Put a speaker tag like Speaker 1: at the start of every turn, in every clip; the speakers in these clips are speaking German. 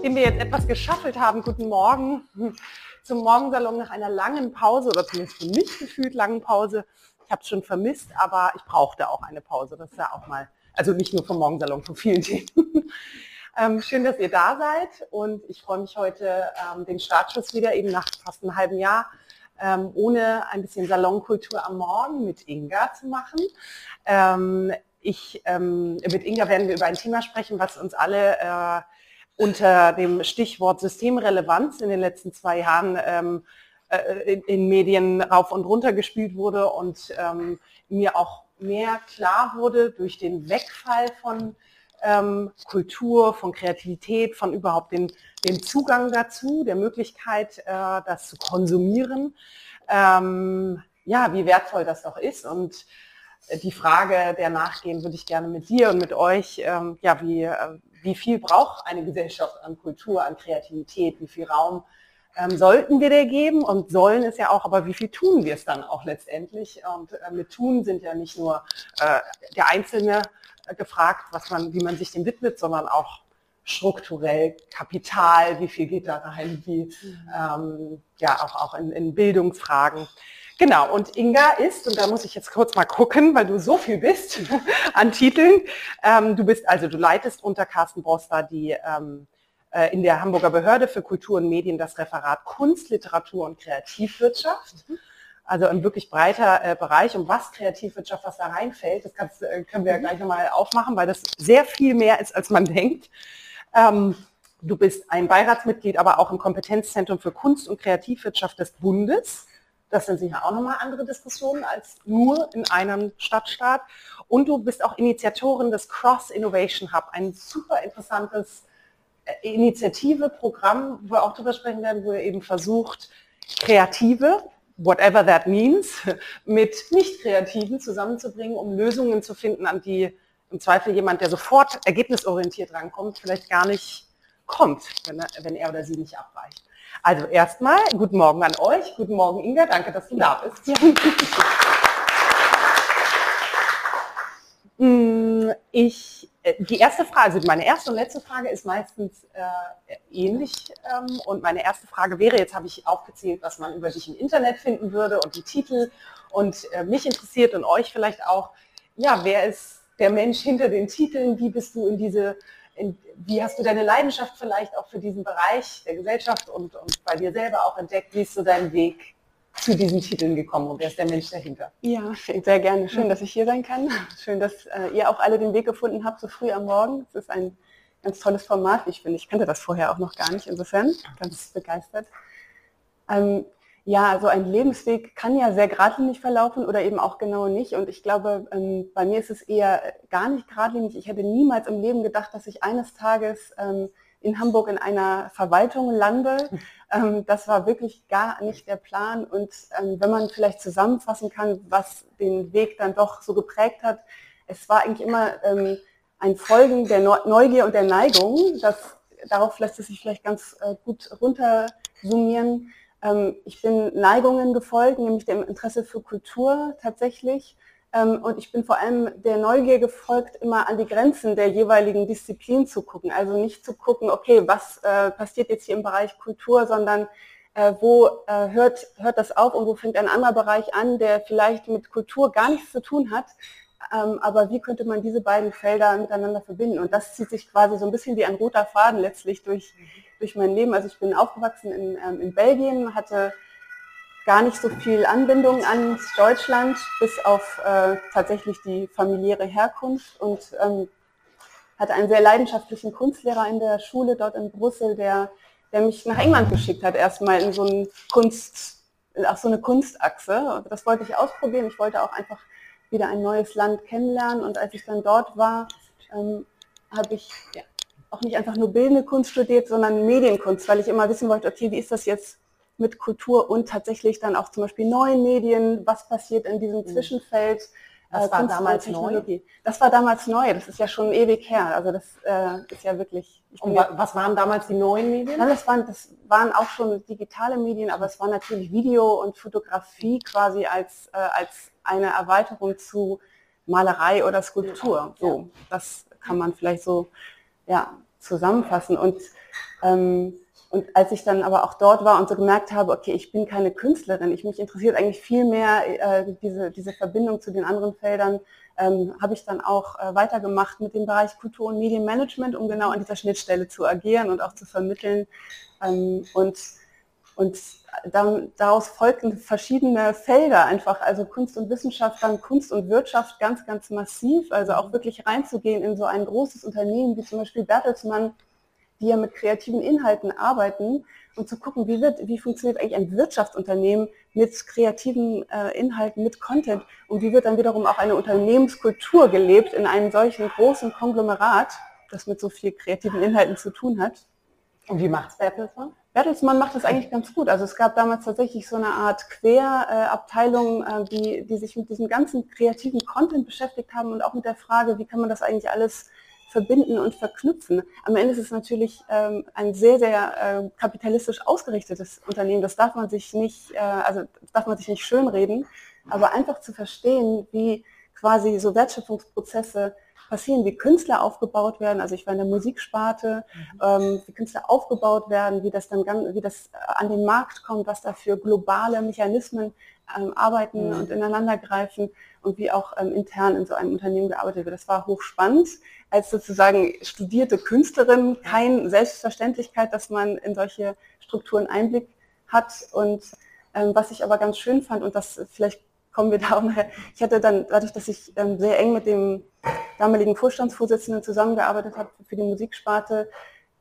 Speaker 1: nachdem wir jetzt etwas geschaffelt haben, guten Morgen zum Morgensalon nach einer langen Pause oder zumindest für mich gefühlt langen Pause. Ich habe es schon vermisst, aber ich brauchte auch eine Pause. Das ist ja auch mal, also nicht nur vom Morgensalon, von vielen Themen. ähm, schön, dass ihr da seid und ich freue mich heute, ähm, den Startschuss wieder eben nach fast einem halben Jahr ähm, ohne ein bisschen Salonkultur am Morgen mit Inga zu machen. Ähm, ich, ähm, mit Inga werden wir über ein Thema sprechen, was uns alle äh, unter dem Stichwort Systemrelevanz in den letzten zwei Jahren ähm, äh, in, in, Medien rauf und runter gespielt wurde und ähm, mir auch mehr klar wurde durch den Wegfall von ähm, Kultur, von Kreativität, von überhaupt den, den Zugang dazu, der Möglichkeit, äh, das zu konsumieren. Ähm, ja, wie wertvoll das doch ist und die Frage der nachgehen würde ich gerne mit dir und mit euch, ähm, ja, wie, äh, wie viel braucht eine Gesellschaft an Kultur, an Kreativität, wie viel Raum ähm, sollten wir der geben und sollen es ja auch, aber wie viel tun wir es dann auch letztendlich? Und äh, mit tun sind ja nicht nur äh, der Einzelne äh, gefragt, was man, wie man sich dem widmet, sondern auch strukturell Kapital, wie viel geht da rein, wie mhm. ähm, ja auch, auch in, in Bildungsfragen. Genau, und Inga ist, und da muss ich jetzt kurz mal gucken, weil du so viel bist an Titeln, ähm, du bist also, du leitest unter Carsten Broster die ähm, äh, in der Hamburger Behörde für Kultur und Medien das Referat Kunst, Literatur und Kreativwirtschaft. Mhm. Also ein wirklich breiter äh, Bereich, um was Kreativwirtschaft, was da reinfällt, das kannst, äh, können wir ja mhm. gleich nochmal aufmachen, weil das sehr viel mehr ist, als man denkt. Ähm, du bist ein Beiratsmitglied, aber auch im Kompetenzzentrum für Kunst und Kreativwirtschaft des Bundes. Das sind sicher auch nochmal andere Diskussionen als nur in einem Stadtstaat. Und du bist auch Initiatorin des Cross Innovation Hub, ein super interessantes äh, Initiative, Programm, wo wir auch darüber sprechen werden, wo ihr eben versucht, Kreative, whatever that means, mit Nicht-Kreativen zusammenzubringen, um Lösungen zu finden, an die im Zweifel jemand, der sofort ergebnisorientiert rankommt, vielleicht gar nicht kommt, wenn er, wenn er oder sie nicht abweicht. Also erstmal, guten Morgen an euch. Guten Morgen, Inga. Danke, dass du da bist. Ja. Mm, ich, äh, die erste Frage, also meine erste und letzte Frage ist meistens äh, ähnlich. Ähm, und meine erste Frage wäre, jetzt habe ich aufgezählt, was man über dich im Internet finden würde und die Titel. Und äh, mich interessiert und euch vielleicht auch, ja, wer ist der Mensch hinter den Titeln? Wie bist du in diese in, wie hast du deine Leidenschaft vielleicht auch für diesen Bereich der Gesellschaft und, und bei dir selber auch entdeckt? Wie ist so dein Weg zu diesen Titeln gekommen und wer ist der Mensch dahinter?
Speaker 2: Ja, sehr gerne. Schön, dass ich hier sein kann. Schön, dass äh, ihr auch alle den Weg gefunden habt, so früh am Morgen. Es ist ein ganz tolles Format, wie ich finde. Ich kannte das vorher auch noch gar nicht, insofern ganz begeistert. Ähm, ja, so ein Lebensweg kann ja sehr geradlinig verlaufen oder eben auch genau nicht. Und ich glaube, ähm, bei mir ist es eher gar nicht geradlinig. Ich hätte niemals im Leben gedacht, dass ich eines Tages ähm, in Hamburg in einer Verwaltung lande. Ähm, das war wirklich gar nicht der Plan. Und wenn man vielleicht zusammenfassen kann, was den Weg dann doch so geprägt hat, es war eigentlich immer ein Folgen der Neugier und der Neigung. Das, darauf lässt es sich vielleicht ganz äh, gut runtersummieren ähm, ich bin Neigungen gefolgt, nämlich dem Interesse für Kultur tatsächlich. Ähm, und ich bin vor allem der Neugier gefolgt, immer an die Grenzen der jeweiligen Disziplin zu gucken. Also nicht zu gucken, okay, was äh, passiert jetzt hier im Bereich Kultur, sondern äh, wo äh, hört, hört das auf und wo fängt ein anderer Bereich an, der vielleicht mit Kultur gar nichts zu tun hat. Ähm, aber wie könnte man diese beiden Felder miteinander verbinden? Und das zieht sich quasi so ein bisschen wie ein roter Faden letztlich durch durch mein Leben. Also ich bin aufgewachsen in, ähm, in Belgien, hatte gar nicht so viel Anbindung an Deutschland, bis auf äh, tatsächlich die familiäre Herkunft und ähm, hatte einen sehr leidenschaftlichen Kunstlehrer in der Schule dort in Brüssel, der, der mich nach England geschickt hat, erstmal in so, einen Kunst, auf so eine Kunstachse. Das wollte ich ausprobieren. Ich wollte auch einfach wieder ein neues Land kennenlernen und als ich dann dort war, ähm, habe ich ja, auch nicht einfach nur bildende Kunst studiert, sondern Medienkunst, weil ich immer wissen wollte, okay, wie ist das jetzt mit Kultur und tatsächlich dann auch zum Beispiel neuen Medien, was passiert in diesem mhm. Zwischenfeld.
Speaker 1: Das äh, war damals neu?
Speaker 2: Das war damals neu, das ist ja schon ewig her. Also das äh, ist ja wirklich.
Speaker 1: Und wa was waren damals die neuen Medien?
Speaker 2: Ja, das, waren, das waren auch schon digitale Medien, aber es war natürlich Video und Fotografie quasi als, äh, als eine Erweiterung zu Malerei oder Skulptur. So, das kann man vielleicht so ja, zusammenfassen. Und, ähm, und als ich dann aber auch dort war und so gemerkt habe, okay, ich bin keine Künstlerin, ich mich interessiert eigentlich viel mehr äh, diese, diese Verbindung zu den anderen Feldern, ähm, habe ich dann auch äh, weitergemacht mit dem Bereich Kultur- und Medienmanagement, um genau an dieser Schnittstelle zu agieren und auch zu vermitteln. Ähm, und und dann, daraus folgten verschiedene Felder einfach, also Kunst und Wissenschaft, dann Kunst und Wirtschaft ganz, ganz massiv, also auch wirklich reinzugehen in so ein großes Unternehmen wie zum Beispiel Bertelsmann, die ja mit kreativen Inhalten arbeiten und zu gucken, wie, wird, wie funktioniert eigentlich ein Wirtschaftsunternehmen mit kreativen äh, Inhalten, mit Content und wie wird dann wiederum auch eine Unternehmenskultur gelebt in einem solchen großen Konglomerat, das mit so viel kreativen Inhalten zu tun hat.
Speaker 1: Und wie macht es Bertelsmann?
Speaker 2: Bertelsmann macht das eigentlich ganz gut. Also es gab damals tatsächlich so eine Art Querabteilung, äh, die, die sich mit diesem ganzen kreativen Content beschäftigt haben und auch mit der Frage, wie kann man das eigentlich alles verbinden und verknüpfen. Am Ende ist es natürlich ähm, ein sehr, sehr äh, kapitalistisch ausgerichtetes Unternehmen. Das darf man sich nicht, äh, also darf man sich nicht schönreden, aber einfach zu verstehen, wie quasi so Wertschöpfungsprozesse passieren, wie Künstler aufgebaut werden. Also ich war in der Musiksparte, mhm. ähm, wie Künstler aufgebaut werden, wie das dann ganz, wie das äh, an den Markt kommt, was da für globale Mechanismen ähm, arbeiten mhm. und ineinandergreifen und wie auch ähm, intern in so einem Unternehmen gearbeitet wird. Das war hochspannend. Als sozusagen studierte Künstlerin keine Selbstverständlichkeit, dass man in solche Strukturen Einblick hat. Und ähm, was ich aber ganz schön fand, und das vielleicht kommen wir da auch nachher. Ich hatte dann, dadurch, dass ich ähm, sehr eng mit dem damaligen Vorstandsvorsitzenden zusammengearbeitet habe für die Musiksparte,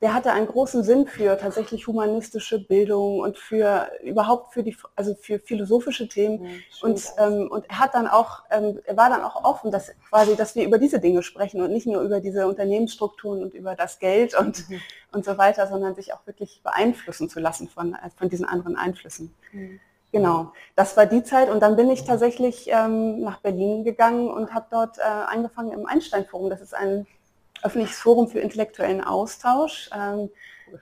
Speaker 2: der hatte einen großen Sinn für tatsächlich humanistische Bildung und für überhaupt für die, also für philosophische Themen. Ja, und, ähm, und er hat dann auch, ähm, er war dann auch offen, dass quasi, dass wir über diese Dinge sprechen und nicht nur über diese Unternehmensstrukturen und über das Geld und, mhm. und so weiter, sondern sich auch wirklich beeinflussen zu lassen von, von diesen anderen Einflüssen. Mhm. Genau, das war die Zeit und dann bin ich tatsächlich ähm, nach Berlin gegangen und habe dort äh, angefangen im Einstein-Forum. Das ist ein öffentliches Forum für intellektuellen Austausch, ähm,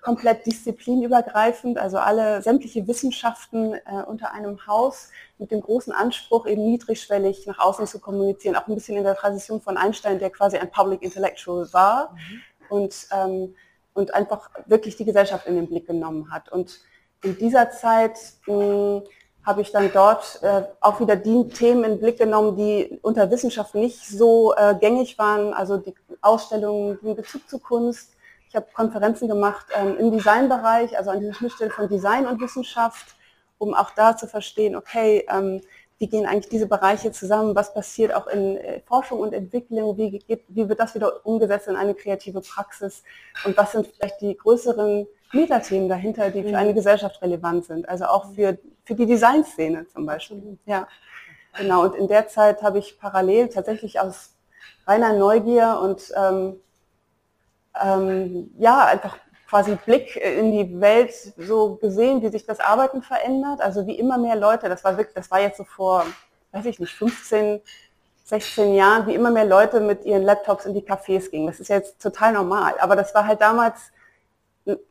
Speaker 2: komplett disziplinübergreifend, also alle sämtliche Wissenschaften äh, unter einem Haus mit dem großen Anspruch, eben niedrigschwellig nach außen zu kommunizieren, auch ein bisschen in der Tradition von Einstein, der quasi ein Public Intellectual war mhm. und, ähm, und einfach wirklich die Gesellschaft in den Blick genommen hat. Und in dieser Zeit mh, habe ich dann dort äh, auch wieder die Themen in den Blick genommen, die unter Wissenschaft nicht so äh, gängig waren, also die Ausstellungen, den Bezug zu Kunst. Ich habe Konferenzen gemacht ähm, im Designbereich, also an dieser Schnittstelle von Design und Wissenschaft, um auch da zu verstehen, okay, ähm, wie gehen eigentlich diese Bereiche zusammen, was passiert auch in äh, Forschung und Entwicklung, wie, geht, wie wird das wieder umgesetzt in eine kreative Praxis? Und was sind vielleicht die größeren Metathemen dahinter, die für mhm. eine Gesellschaft relevant sind. Also auch für, für die Designszene zum Beispiel. Ja, genau. Und in der Zeit habe ich parallel tatsächlich aus reiner Neugier und ähm, ähm, ja, einfach quasi Blick in die Welt so gesehen, wie sich das Arbeiten verändert. Also wie immer mehr Leute, das war wirklich, das war jetzt so vor, weiß ich nicht, 15, 16 Jahren, wie immer mehr Leute mit ihren Laptops in die Cafés gingen. Das ist jetzt total normal. Aber das war halt damals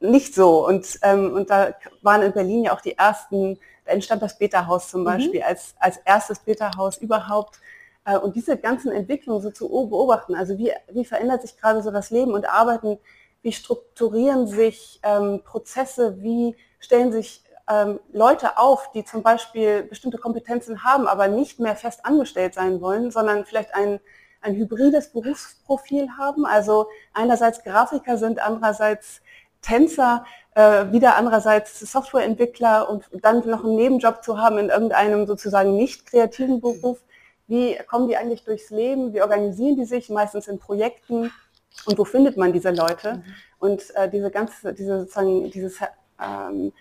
Speaker 2: nicht so. Und, ähm, und da waren in Berlin ja auch die ersten, da entstand das Beta-Haus zum mhm. Beispiel mhm. als, als erstes Beta-Haus überhaupt. Äh, und diese ganzen Entwicklungen so zu beobachten, also wie, wie verändert sich gerade so das Leben und Arbeiten, wie strukturieren sich ähm, Prozesse, wie stellen sich ähm, Leute auf, die zum Beispiel bestimmte Kompetenzen haben, aber nicht mehr fest angestellt sein wollen, sondern vielleicht ein, ein hybrides Berufsprofil haben. Also einerseits Grafiker sind, andererseits Tänzer, äh, wieder andererseits Softwareentwickler und dann noch einen Nebenjob zu haben in irgendeinem sozusagen nicht kreativen Beruf. Wie kommen die eigentlich durchs Leben? Wie organisieren die sich? Meistens in Projekten. Und wo findet man diese Leute? Mhm. Und äh, diese ganze, diese sozusagen, dieses, ähm,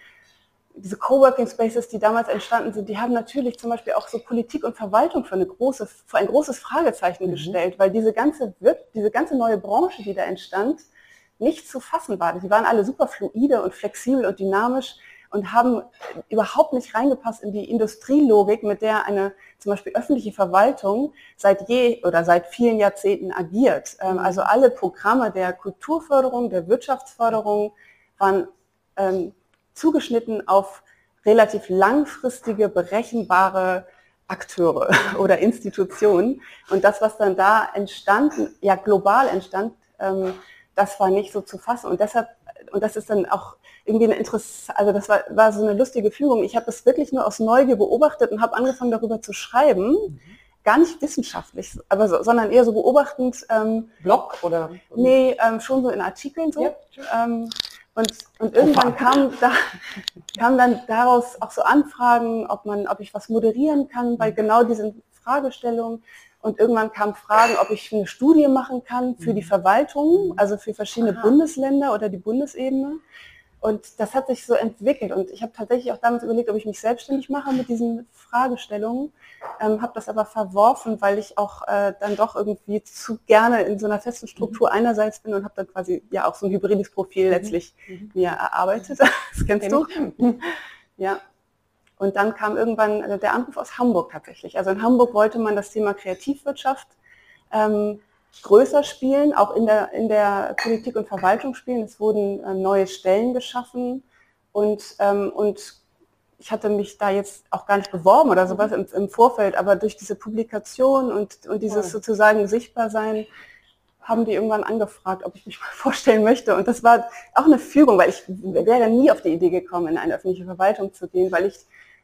Speaker 2: diese Coworking Spaces, die damals entstanden sind, die haben natürlich zum Beispiel auch so Politik und Verwaltung für, eine große, für ein großes Fragezeichen mhm. gestellt, weil diese ganze, diese ganze neue Branche, die da entstand, nicht zu fassen war. Sie waren alle super fluide und flexibel und dynamisch und haben überhaupt nicht reingepasst in die Industrielogik, mit der eine zum Beispiel öffentliche Verwaltung seit je oder seit vielen Jahrzehnten agiert. Ähm, also alle Programme der Kulturförderung, der Wirtschaftsförderung waren ähm, zugeschnitten auf relativ langfristige, berechenbare Akteure oder Institutionen. Und das, was dann da entstand, ja global entstand, ähm, das war nicht so zu fassen. Und deshalb, und das ist dann auch irgendwie eine interessante, also das war, war so eine lustige Fügung. Ich habe das wirklich nur aus Neugier beobachtet und habe angefangen darüber zu schreiben. Mhm. Gar nicht wissenschaftlich, aber so, sondern eher so beobachtend.
Speaker 1: Ähm, Blog oder?
Speaker 2: Nee, ähm, schon so in Artikeln so. Ja, ähm, und, und irgendwann kam, da, kam dann daraus auch so Anfragen, ob man, ob ich was moderieren kann bei mhm. genau diesen Fragestellungen. Und irgendwann kamen Fragen, ob ich eine Studie machen kann für die mhm. Verwaltung, also für verschiedene Aha. Bundesländer oder die Bundesebene. Und das hat sich so entwickelt. Und ich habe tatsächlich auch damals überlegt, ob ich mich selbstständig mache mit diesen Fragestellungen, ähm, habe das aber verworfen, weil ich auch äh, dann doch irgendwie zu gerne in so einer festen Struktur mhm. einerseits bin und habe dann quasi ja auch so ein hybrides Profil mhm. letztlich mhm. mir erarbeitet. Das kennst du? ja. Und dann kam irgendwann äh, der Anruf aus Hamburg tatsächlich. Also in Hamburg wollte man das Thema Kreativwirtschaft ähm, größer spielen, auch in der, in der Politik und Verwaltung spielen. Es wurden äh, neue Stellen geschaffen und, ähm, und ich hatte mich da jetzt auch gar nicht beworben oder sowas im, im Vorfeld, aber durch diese Publikation und, und dieses sozusagen Sichtbarsein haben die irgendwann angefragt, ob ich mich mal vorstellen möchte. Und das war auch eine Fügung, weil ich wäre nie auf die Idee gekommen, in eine öffentliche Verwaltung zu gehen, weil ich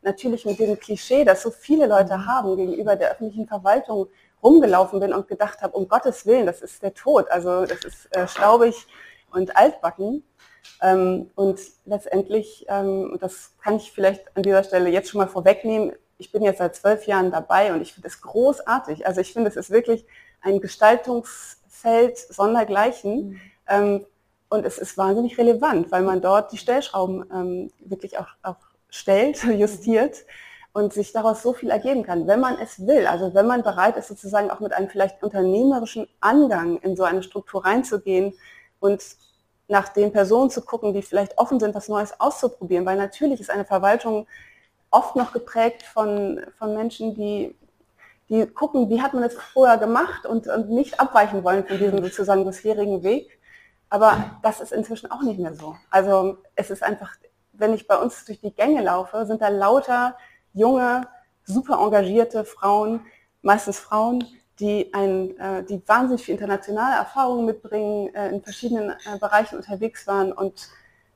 Speaker 2: natürlich mit dem Klischee, das so viele Leute mhm. haben gegenüber der öffentlichen Verwaltung, rumgelaufen bin und gedacht habe, um Gottes Willen, das ist der Tod. Also das ist äh, staubig und altbacken. Ähm, und letztendlich, ähm, das kann ich vielleicht an dieser Stelle jetzt schon mal vorwegnehmen, ich bin jetzt seit zwölf Jahren dabei und ich finde es großartig. Also ich finde, es ist wirklich ein Gestaltungsfeld sondergleichen. Mhm. Ähm, und es ist wahnsinnig relevant, weil man dort die Stellschrauben ähm, wirklich auch, auch stellt, justiert und sich daraus so viel ergeben kann, wenn man es will. Also wenn man bereit ist, sozusagen auch mit einem vielleicht unternehmerischen Angang in so eine Struktur reinzugehen und nach den Personen zu gucken, die vielleicht offen sind, was Neues auszuprobieren. Weil natürlich ist eine Verwaltung oft noch geprägt von, von Menschen, die, die gucken, wie hat man es vorher gemacht und, und nicht abweichen wollen von diesem sozusagen bisherigen Weg. Aber das ist inzwischen auch nicht mehr so. Also es ist einfach, wenn ich bei uns durch die Gänge laufe, sind da lauter junge, super engagierte Frauen, meistens Frauen, die, ein, äh, die wahnsinnig viel internationale Erfahrungen mitbringen, äh, in verschiedenen äh, Bereichen unterwegs waren und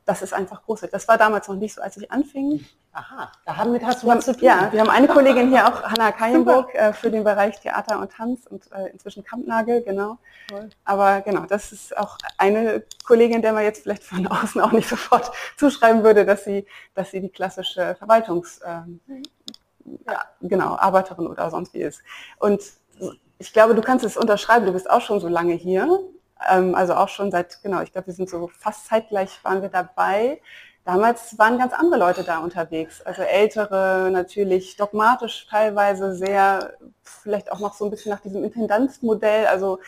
Speaker 2: das ist einfach großartig. Das war damals noch nicht so, als ich anfing.
Speaker 1: Aha, damit hast du
Speaker 2: was zu tun. Ja, wir haben eine Kollegin hier auch, Hanna Kajenburg, äh, für den Bereich Theater und Tanz und äh, inzwischen Kampnagel, genau. Cool. Aber genau, das ist auch eine Kollegin, der man jetzt vielleicht von außen auch nicht sofort zuschreiben würde, dass sie, dass sie die klassische Verwaltungs, ähm, ja, genau, Arbeiterin oder sonst wie ist. Und ich glaube, du kannst es unterschreiben, du bist auch schon so lange hier ähm, also auch schon seit, genau, ich glaube, wir sind so fast zeitgleich waren wir dabei. Damals waren ganz andere Leute da unterwegs, also ältere, natürlich dogmatisch teilweise sehr, vielleicht auch noch so ein bisschen nach diesem Intendanzmodell, also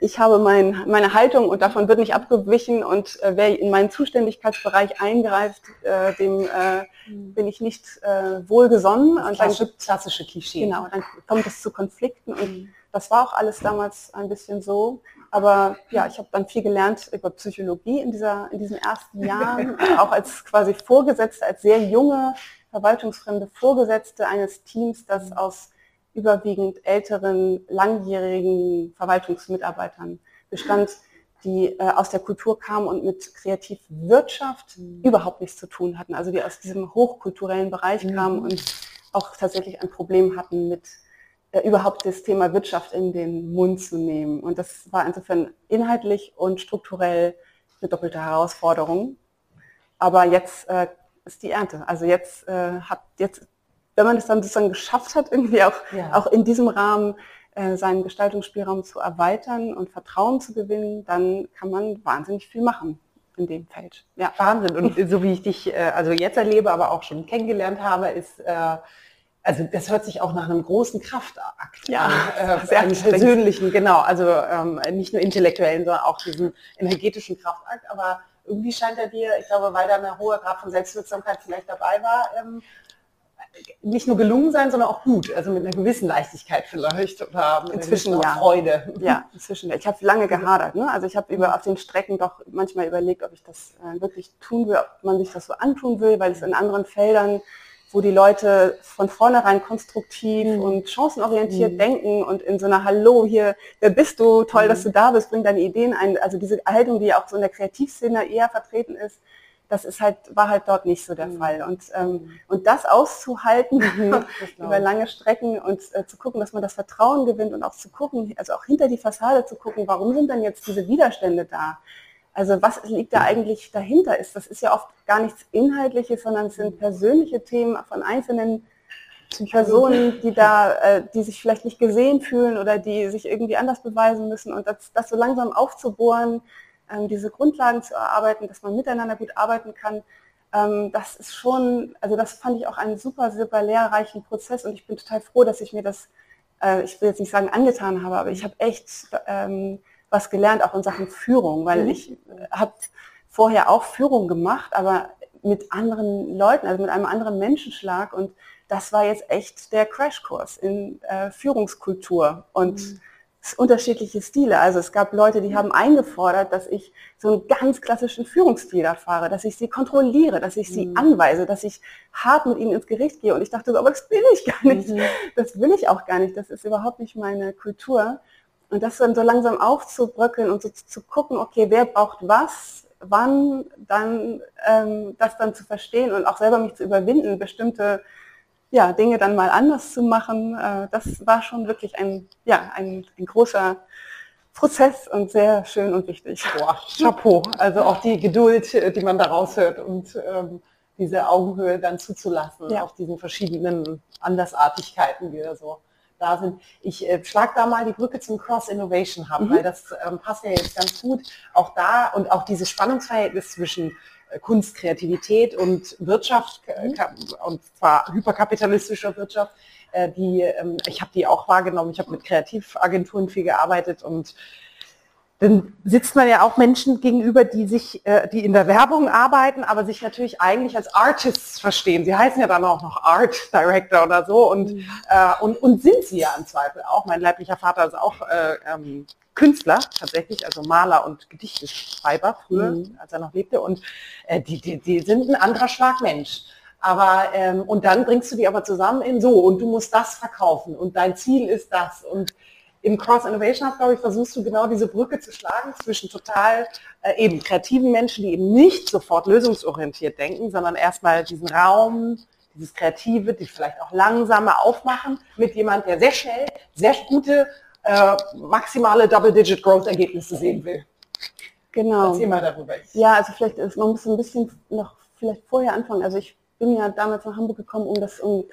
Speaker 2: ich habe mein, meine Haltung und davon wird nicht abgewichen und äh, wer in meinen Zuständigkeitsbereich eingreift, äh, dem äh, mhm. bin ich nicht äh, wohlgesonnen.
Speaker 1: Das und klassische, dann, klassische Klischee.
Speaker 2: Genau, dann kommt es zu Konflikten und mhm. das war auch alles damals ein bisschen so. Aber ja, ich habe dann viel gelernt über Psychologie in, dieser, in diesen ersten Jahren, auch als quasi Vorgesetzte, als sehr junge, verwaltungsfremde Vorgesetzte eines Teams, das aus überwiegend älteren, langjährigen Verwaltungsmitarbeitern bestand, die äh, aus der Kultur kamen und mit Kreativwirtschaft mhm. überhaupt nichts zu tun hatten. Also die aus diesem hochkulturellen Bereich mhm. kamen und auch tatsächlich ein Problem hatten mit überhaupt das Thema Wirtschaft in den Mund zu nehmen. Und das war insofern inhaltlich und strukturell eine doppelte Herausforderung. Aber jetzt äh, ist die Ernte. Also jetzt äh, hat jetzt, wenn man es dann sozusagen geschafft hat, irgendwie auch, ja. auch in diesem Rahmen äh, seinen Gestaltungsspielraum zu erweitern und Vertrauen zu gewinnen, dann kann man wahnsinnig viel machen in dem Feld.
Speaker 1: Ja, Wahnsinn. Und so wie ich dich äh, also jetzt erlebe, aber auch schon kennengelernt habe, ist äh, also das hört sich auch nach einem großen Kraftakt
Speaker 2: ja,
Speaker 1: an, äh, einem persönlichen, genau, also ähm, nicht nur intellektuellen, sondern auch diesen energetischen Kraftakt, aber irgendwie scheint er dir, ich glaube, weil da eine hohe Grad von Selbstwirksamkeit vielleicht dabei war, ähm, nicht nur gelungen sein, sondern auch gut, also mit einer gewissen Leichtigkeit vielleicht oder
Speaker 2: mit inzwischen ja. Freude. Ja, inzwischen. Ich habe lange gehadert. Ne? Also ich habe über auf den Strecken doch manchmal überlegt, ob ich das äh, wirklich tun will, ob man sich das so antun will, weil es in anderen Feldern wo die Leute von vornherein konstruktiv mhm. und chancenorientiert mhm. denken und in so einer Hallo hier, wer bist du, toll, mhm. dass du da bist, bring deine Ideen ein. Also diese Haltung, die auch so in der Kreativszene eher vertreten ist, das ist halt, war halt dort nicht so der mhm. Fall. Und, ähm, mhm. und das auszuhalten mhm, über lange Strecken und äh, zu gucken, dass man das Vertrauen gewinnt und auch zu gucken, also auch hinter die Fassade zu gucken, warum sind denn jetzt diese Widerstände da? Also was liegt da eigentlich dahinter? Ist das ist ja oft gar nichts Inhaltliches, sondern es sind persönliche Themen von einzelnen Personen, die da, äh, die sich vielleicht nicht gesehen fühlen oder die sich irgendwie anders beweisen müssen. Und das, das so langsam aufzubohren, ähm, diese Grundlagen zu erarbeiten, dass man miteinander gut arbeiten kann, ähm, das ist schon, also das fand ich auch einen super, super lehrreichen Prozess. Und ich bin total froh, dass ich mir das, äh, ich will jetzt nicht sagen angetan habe, aber ich habe echt ähm, was gelernt, auch in Sachen Führung, weil mhm. ich habe vorher auch Führung gemacht, aber mit anderen Leuten, also mit einem anderen Menschenschlag und das war jetzt echt der Crashkurs in äh, Führungskultur und mhm unterschiedliche Stile. Also es gab Leute, die haben eingefordert, dass ich so einen ganz klassischen Führungsstil erfahre, dass ich sie kontrolliere, dass ich sie mhm. anweise, dass ich hart mit ihnen ins Gericht gehe. Und ich dachte, aber das will ich gar nicht. Mhm. Das will ich auch gar nicht. Das ist überhaupt nicht meine Kultur. Und das dann so langsam aufzubröckeln und so zu gucken, okay, wer braucht was, wann, dann ähm, das dann zu verstehen und auch selber mich zu überwinden, bestimmte ja, Dinge dann mal anders zu machen, äh, das war schon wirklich ein, ja, ein, ein, großer Prozess und sehr schön und wichtig.
Speaker 1: Boah, Chapeau. Also auch die Geduld, äh, die man da raushört und ähm, diese Augenhöhe dann zuzulassen ja. auf diesen verschiedenen Andersartigkeiten, die da so da sind. Ich äh, schlage da mal die Brücke zum Cross Innovation Hub, mhm. weil das ähm, passt ja jetzt ganz gut. Auch da und auch dieses Spannungsverhältnis zwischen Kunst, Kreativität und Wirtschaft, mhm. und zwar hyperkapitalistischer Wirtschaft, äh, die, ähm, ich habe die auch wahrgenommen, ich habe mit Kreativagenturen viel gearbeitet und dann sitzt man ja auch Menschen gegenüber, die sich, äh, die in der Werbung arbeiten, aber sich natürlich eigentlich als Artists verstehen. Sie heißen ja dann auch noch Art Director oder so und, mhm. äh, und, und sind sie ja im Zweifel auch. Mein leiblicher Vater ist auch äh, ähm, Künstler tatsächlich, also Maler und Gedichteschreiber früher, mhm. als er noch lebte. Und äh, die, die, die sind ein anderer Schlag Mensch. Aber ähm, und dann bringst du die aber zusammen in so und du musst das verkaufen und dein Ziel ist das. Und im Cross Innovation Hub, glaube ich, versuchst du genau diese Brücke zu schlagen zwischen total äh, eben kreativen Menschen, die eben nicht sofort lösungsorientiert denken, sondern erstmal diesen Raum, dieses Kreative, die vielleicht auch langsamer aufmachen, mit jemand, der sehr schnell, sehr gute äh, maximale Double-Digit-Growth-Ergebnisse sehen will.
Speaker 2: Genau. Erzähl mal darüber. Ja, also vielleicht, ist, man muss ein bisschen noch vielleicht vorher anfangen. Also ich bin ja damals nach Hamburg gekommen, um das um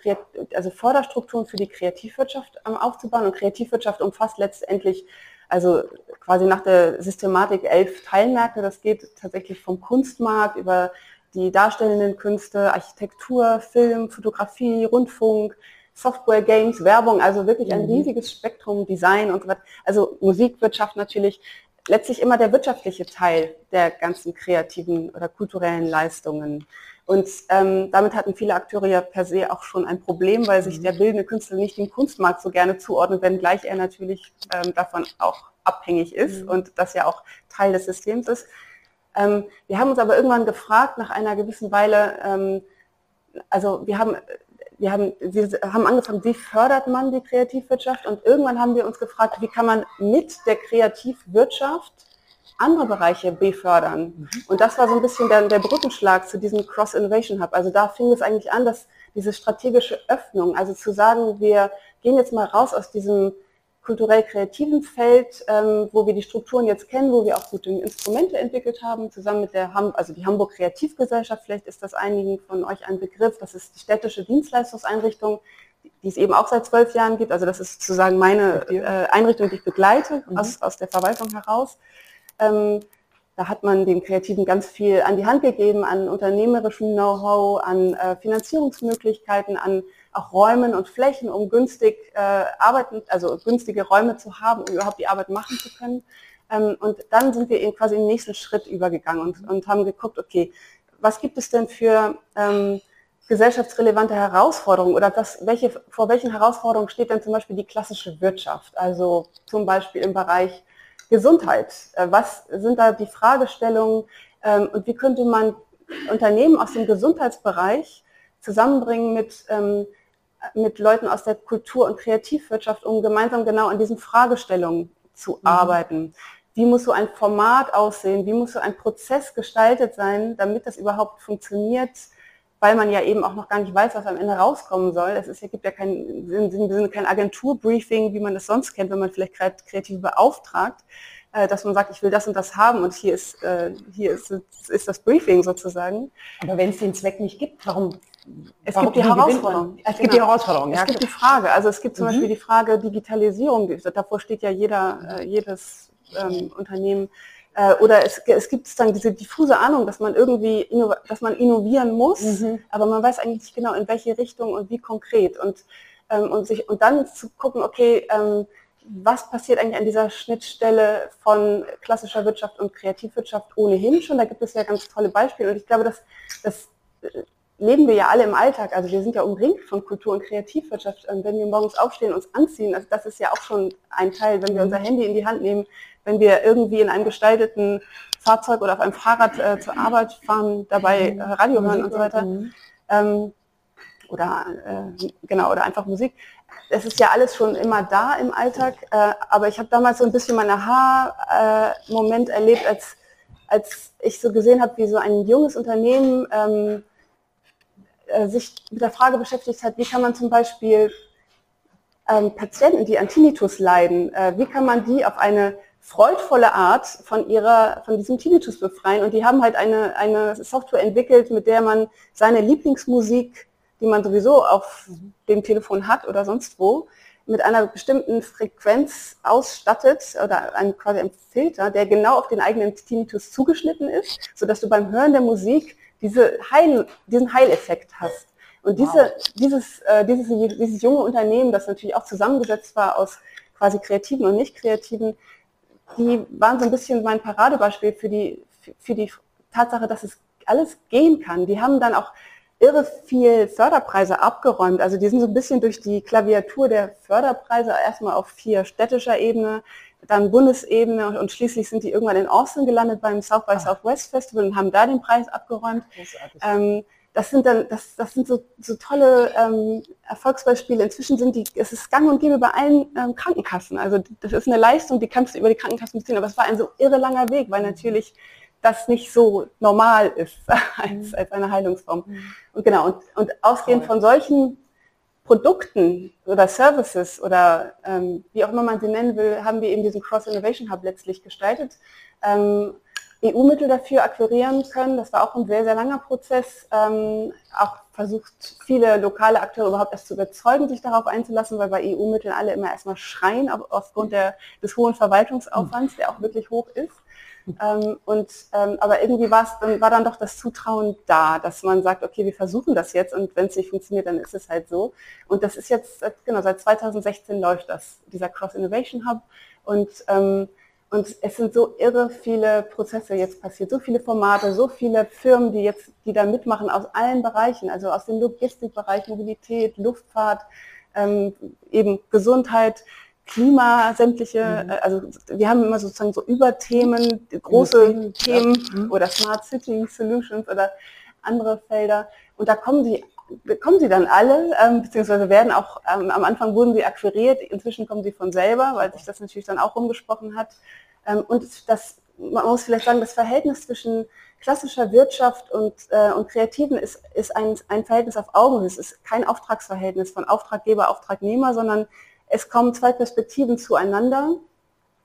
Speaker 2: also Förderstrukturen für die Kreativwirtschaft ähm, aufzubauen. Und Kreativwirtschaft umfasst letztendlich also quasi nach der Systematik elf Teilmärkte. Das geht tatsächlich vom Kunstmarkt über die darstellenden Künste, Architektur, Film, Fotografie, Rundfunk, Software, Games, Werbung, also wirklich ein mhm. riesiges Spektrum, Design und so weiter. Also Musikwirtschaft natürlich, letztlich immer der wirtschaftliche Teil der ganzen kreativen oder kulturellen Leistungen. Und ähm, damit hatten viele Akteure ja per se auch schon ein Problem, weil sich mhm. der bildende Künstler nicht dem Kunstmarkt so gerne zuordnet, wenngleich er natürlich ähm, davon auch abhängig ist mhm. und das ja auch Teil des Systems ist. Ähm, wir haben uns aber irgendwann gefragt, nach einer gewissen Weile, ähm, also wir haben wir haben, wir haben angefangen, wie fördert man die Kreativwirtschaft? Und irgendwann haben wir uns gefragt, wie kann man mit der Kreativwirtschaft andere Bereiche befördern? Mhm. Und das war so ein bisschen der, der Brückenschlag zu diesem Cross-Innovation Hub. Also da fing es eigentlich an, dass diese strategische Öffnung, also zu sagen, wir gehen jetzt mal raus aus diesem kulturell-kreativen Feld, ähm, wo wir die Strukturen jetzt kennen, wo wir auch gute Instrumente entwickelt haben, zusammen mit der Ham also die Hamburg Kreativgesellschaft, vielleicht ist das einigen von euch ein Begriff, das ist die städtische Dienstleistungseinrichtung, die es eben auch seit zwölf Jahren gibt. Also das ist sozusagen meine äh, Einrichtung, die ich begleite mhm. aus, aus der Verwaltung heraus. Ähm, da hat man den Kreativen ganz viel an die Hand gegeben, an unternehmerischem Know-how, an äh, Finanzierungsmöglichkeiten, an auch Räumen und Flächen, um günstig äh, arbeiten, also günstige Räume zu haben, um überhaupt die Arbeit machen zu können. Ähm, und dann sind wir eben quasi im nächsten Schritt übergegangen und, und haben geguckt, okay, was gibt es denn für ähm, gesellschaftsrelevante Herausforderungen oder was, welche, vor welchen Herausforderungen steht denn zum Beispiel die klassische Wirtschaft? Also zum Beispiel im Bereich Gesundheit. Äh, was sind da die Fragestellungen ähm, und wie könnte man Unternehmen aus dem Gesundheitsbereich zusammenbringen mit, ähm, mit Leuten aus der Kultur- und Kreativwirtschaft, um gemeinsam genau an diesen Fragestellungen zu mhm. arbeiten. Wie muss so ein Format aussehen? Wie muss so ein Prozess gestaltet sein, damit das überhaupt funktioniert? Weil man ja eben auch noch gar nicht weiß, was am Ende rauskommen soll. Es ist, gibt ja kein, in diesem Sinne kein Agenturbriefing, wie man das sonst kennt, wenn man vielleicht Kreative beauftragt, äh, dass man sagt, ich will das und das haben und hier ist, äh, hier ist, ist das Briefing sozusagen.
Speaker 1: Aber wenn es den Zweck nicht gibt, warum
Speaker 2: es warum gibt die Herausforderung.
Speaker 1: Es gibt die genau. Herausforderung.
Speaker 2: Ja, es gibt die Frage. Also es gibt zum mhm. Beispiel die Frage Digitalisierung. Davor steht ja jeder, äh, jedes ähm, Unternehmen. Äh, oder es, es gibt dann diese diffuse Ahnung, dass man irgendwie, dass man innovieren muss, mhm. aber man weiß eigentlich nicht genau, in welche Richtung und wie konkret. Und, ähm, und, sich, und dann zu gucken, okay, ähm, was passiert eigentlich an dieser Schnittstelle von klassischer Wirtschaft und Kreativwirtschaft ohnehin schon? Da gibt es ja ganz tolle Beispiele. Und ich glaube, dass das leben wir ja alle im Alltag. Also wir sind ja umringt von Kultur- und Kreativwirtschaft. Und wenn wir morgens aufstehen, uns anziehen, also das ist ja auch schon ein Teil, wenn wir unser Handy in die Hand nehmen, wenn wir irgendwie in einem gestalteten Fahrzeug oder auf einem Fahrrad äh, zur Arbeit fahren, dabei äh, Radio hören und so weiter. Ähm, oder äh, genau, oder einfach Musik. Es ist ja alles schon immer da im Alltag, äh, aber ich habe damals so ein bisschen meinen Aha-Moment erlebt, als, als ich so gesehen habe, wie so ein junges Unternehmen ähm, äh, sich mit der Frage beschäftigt hat, wie kann man zum Beispiel ähm, Patienten, die an Tinnitus leiden, äh, wie kann man die auf eine freudvolle Art von ihrer, von diesem Tinnitus befreien. Und die haben halt eine, eine Software entwickelt, mit der man seine Lieblingsmusik, die man sowieso auf dem Telefon hat oder sonst wo, mit einer bestimmten Frequenz ausstattet oder ein, quasi ein Filter, der genau auf den eigenen Tinnitus zugeschnitten ist, sodass du beim Hören der Musik diese Heil, diesen Heileffekt hast. Und diese, wow. dieses, äh, dieses, dieses junge Unternehmen, das natürlich auch zusammengesetzt war aus quasi Kreativen und Nicht-Kreativen, die waren so ein bisschen mein Paradebeispiel für die, für die Tatsache, dass es alles gehen kann. Die haben dann auch irre viel Förderpreise abgeräumt. Also die sind so ein bisschen durch die Klaviatur der Förderpreise erstmal auf vier städtischer Ebene, dann Bundesebene und schließlich sind die irgendwann in Austin gelandet beim South by ah. Southwest Festival und haben da den Preis abgeräumt. Ähm, das sind dann, das, das sind so, so tolle ähm, Erfolgsbeispiele. Inzwischen sind die, es ist gang und gäbe bei allen ähm, Krankenkassen. Also das ist eine Leistung, die kannst du über die Krankenkassen beziehen, aber es war ein so irre langer Weg, weil natürlich das nicht so normal ist als, mhm. als eine Heilungsform. Mhm. Und genau, und, und ausgehend von solchen Produkten oder Services oder ähm, wie auch immer man sie nennen will, haben wir eben diesen Cross Innovation Hub letztlich gestaltet. Ähm, EU-Mittel dafür akquirieren können. Das war auch ein sehr, sehr langer Prozess. Ähm, auch versucht, viele lokale Akteure überhaupt erst zu überzeugen, sich darauf einzulassen, weil bei EU-Mitteln alle immer erstmal schreien, aufgrund der, des hohen Verwaltungsaufwands, der auch wirklich hoch ist. Ähm, und, ähm, aber irgendwie dann, war dann doch das Zutrauen da, dass man sagt, okay, wir versuchen das jetzt und wenn es nicht funktioniert, dann ist es halt so. Und das ist jetzt, genau, seit 2016 läuft das, dieser Cross Innovation Hub. Und ähm, und es sind so irre viele Prozesse jetzt passiert, so viele Formate, so viele Firmen, die jetzt, die da mitmachen aus allen Bereichen, also aus dem Logistikbereich, Mobilität, Luftfahrt, ähm, eben Gesundheit, Klima, sämtliche, mhm. Äh, also wir haben immer sozusagen so Überthemen, große mhm. Themen ja. Mhm. oder Smart City Solutions oder andere Felder. Und da kommen die kommen sie dann alle, ähm, beziehungsweise werden auch, ähm, am Anfang wurden sie akquiriert, inzwischen kommen sie von selber, weil sich das natürlich dann auch rumgesprochen hat. Ähm, und das, man muss vielleicht sagen, das Verhältnis zwischen klassischer Wirtschaft und, äh, und Kreativen ist, ist ein, ein Verhältnis auf Augenhöhe. Es ist kein Auftragsverhältnis von Auftraggeber, Auftragnehmer, sondern es kommen zwei Perspektiven zueinander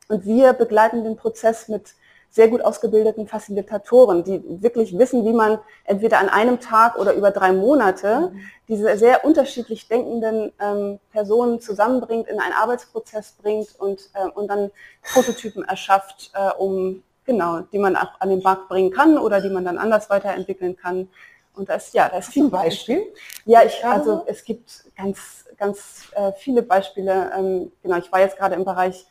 Speaker 2: und wir begleiten den Prozess mit sehr gut ausgebildeten Facilitatoren, die wirklich wissen, wie man entweder an einem Tag oder über drei Monate mhm. diese sehr unterschiedlich denkenden ähm, Personen zusammenbringt, in einen Arbeitsprozess bringt und, äh, und dann Prototypen erschafft, äh, um genau, die man auch an den Markt bringen kann oder die man dann anders weiterentwickeln kann. Und das, ja, da ist viel Beispiel. Ja, ich, also es gibt ganz, ganz äh, viele Beispiele. Ähm, genau, ich war jetzt gerade im Bereich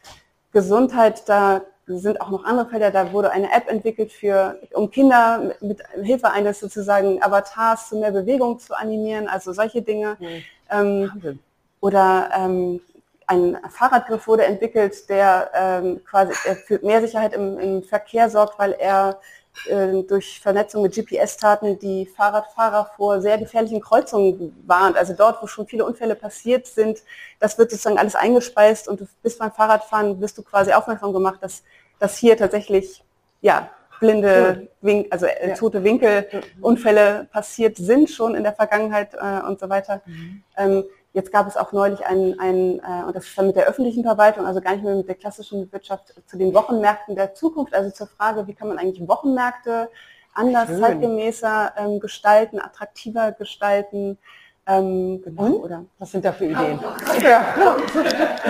Speaker 2: Gesundheit, da sind auch noch andere Felder, da wurde eine App entwickelt für, um Kinder mit Hilfe eines sozusagen Avatars zu mehr Bewegung zu animieren, also solche Dinge. Mhm. Ähm, oder ähm, ein Fahrradgriff wurde entwickelt, der ähm, quasi für mehr Sicherheit im, im, Verkehr sorgt, weil er äh, durch Vernetzung mit GPS-Daten die Fahrradfahrer vor sehr gefährlichen Kreuzungen warnt. Also dort, wo schon viele Unfälle passiert sind, das wird sozusagen alles eingespeist und du bist beim Fahrradfahren, wirst du quasi aufmerksam gemacht, dass, dass hier tatsächlich ja, blinde, Wink, also äh, ja. tote Winkelunfälle passiert sind schon in der Vergangenheit äh, und so weiter. Mhm. Ähm, Jetzt gab es auch neulich einen, einen äh, und das ist dann mit der öffentlichen Verwaltung, also gar nicht mehr mit der klassischen Wirtschaft, zu den Wochenmärkten der Zukunft, also zur Frage, wie kann man eigentlich Wochenmärkte anders, Schön. zeitgemäßer ähm, gestalten, attraktiver gestalten.
Speaker 1: Ähm, genau, und? oder? Was sind da für Ideen?
Speaker 2: Ja,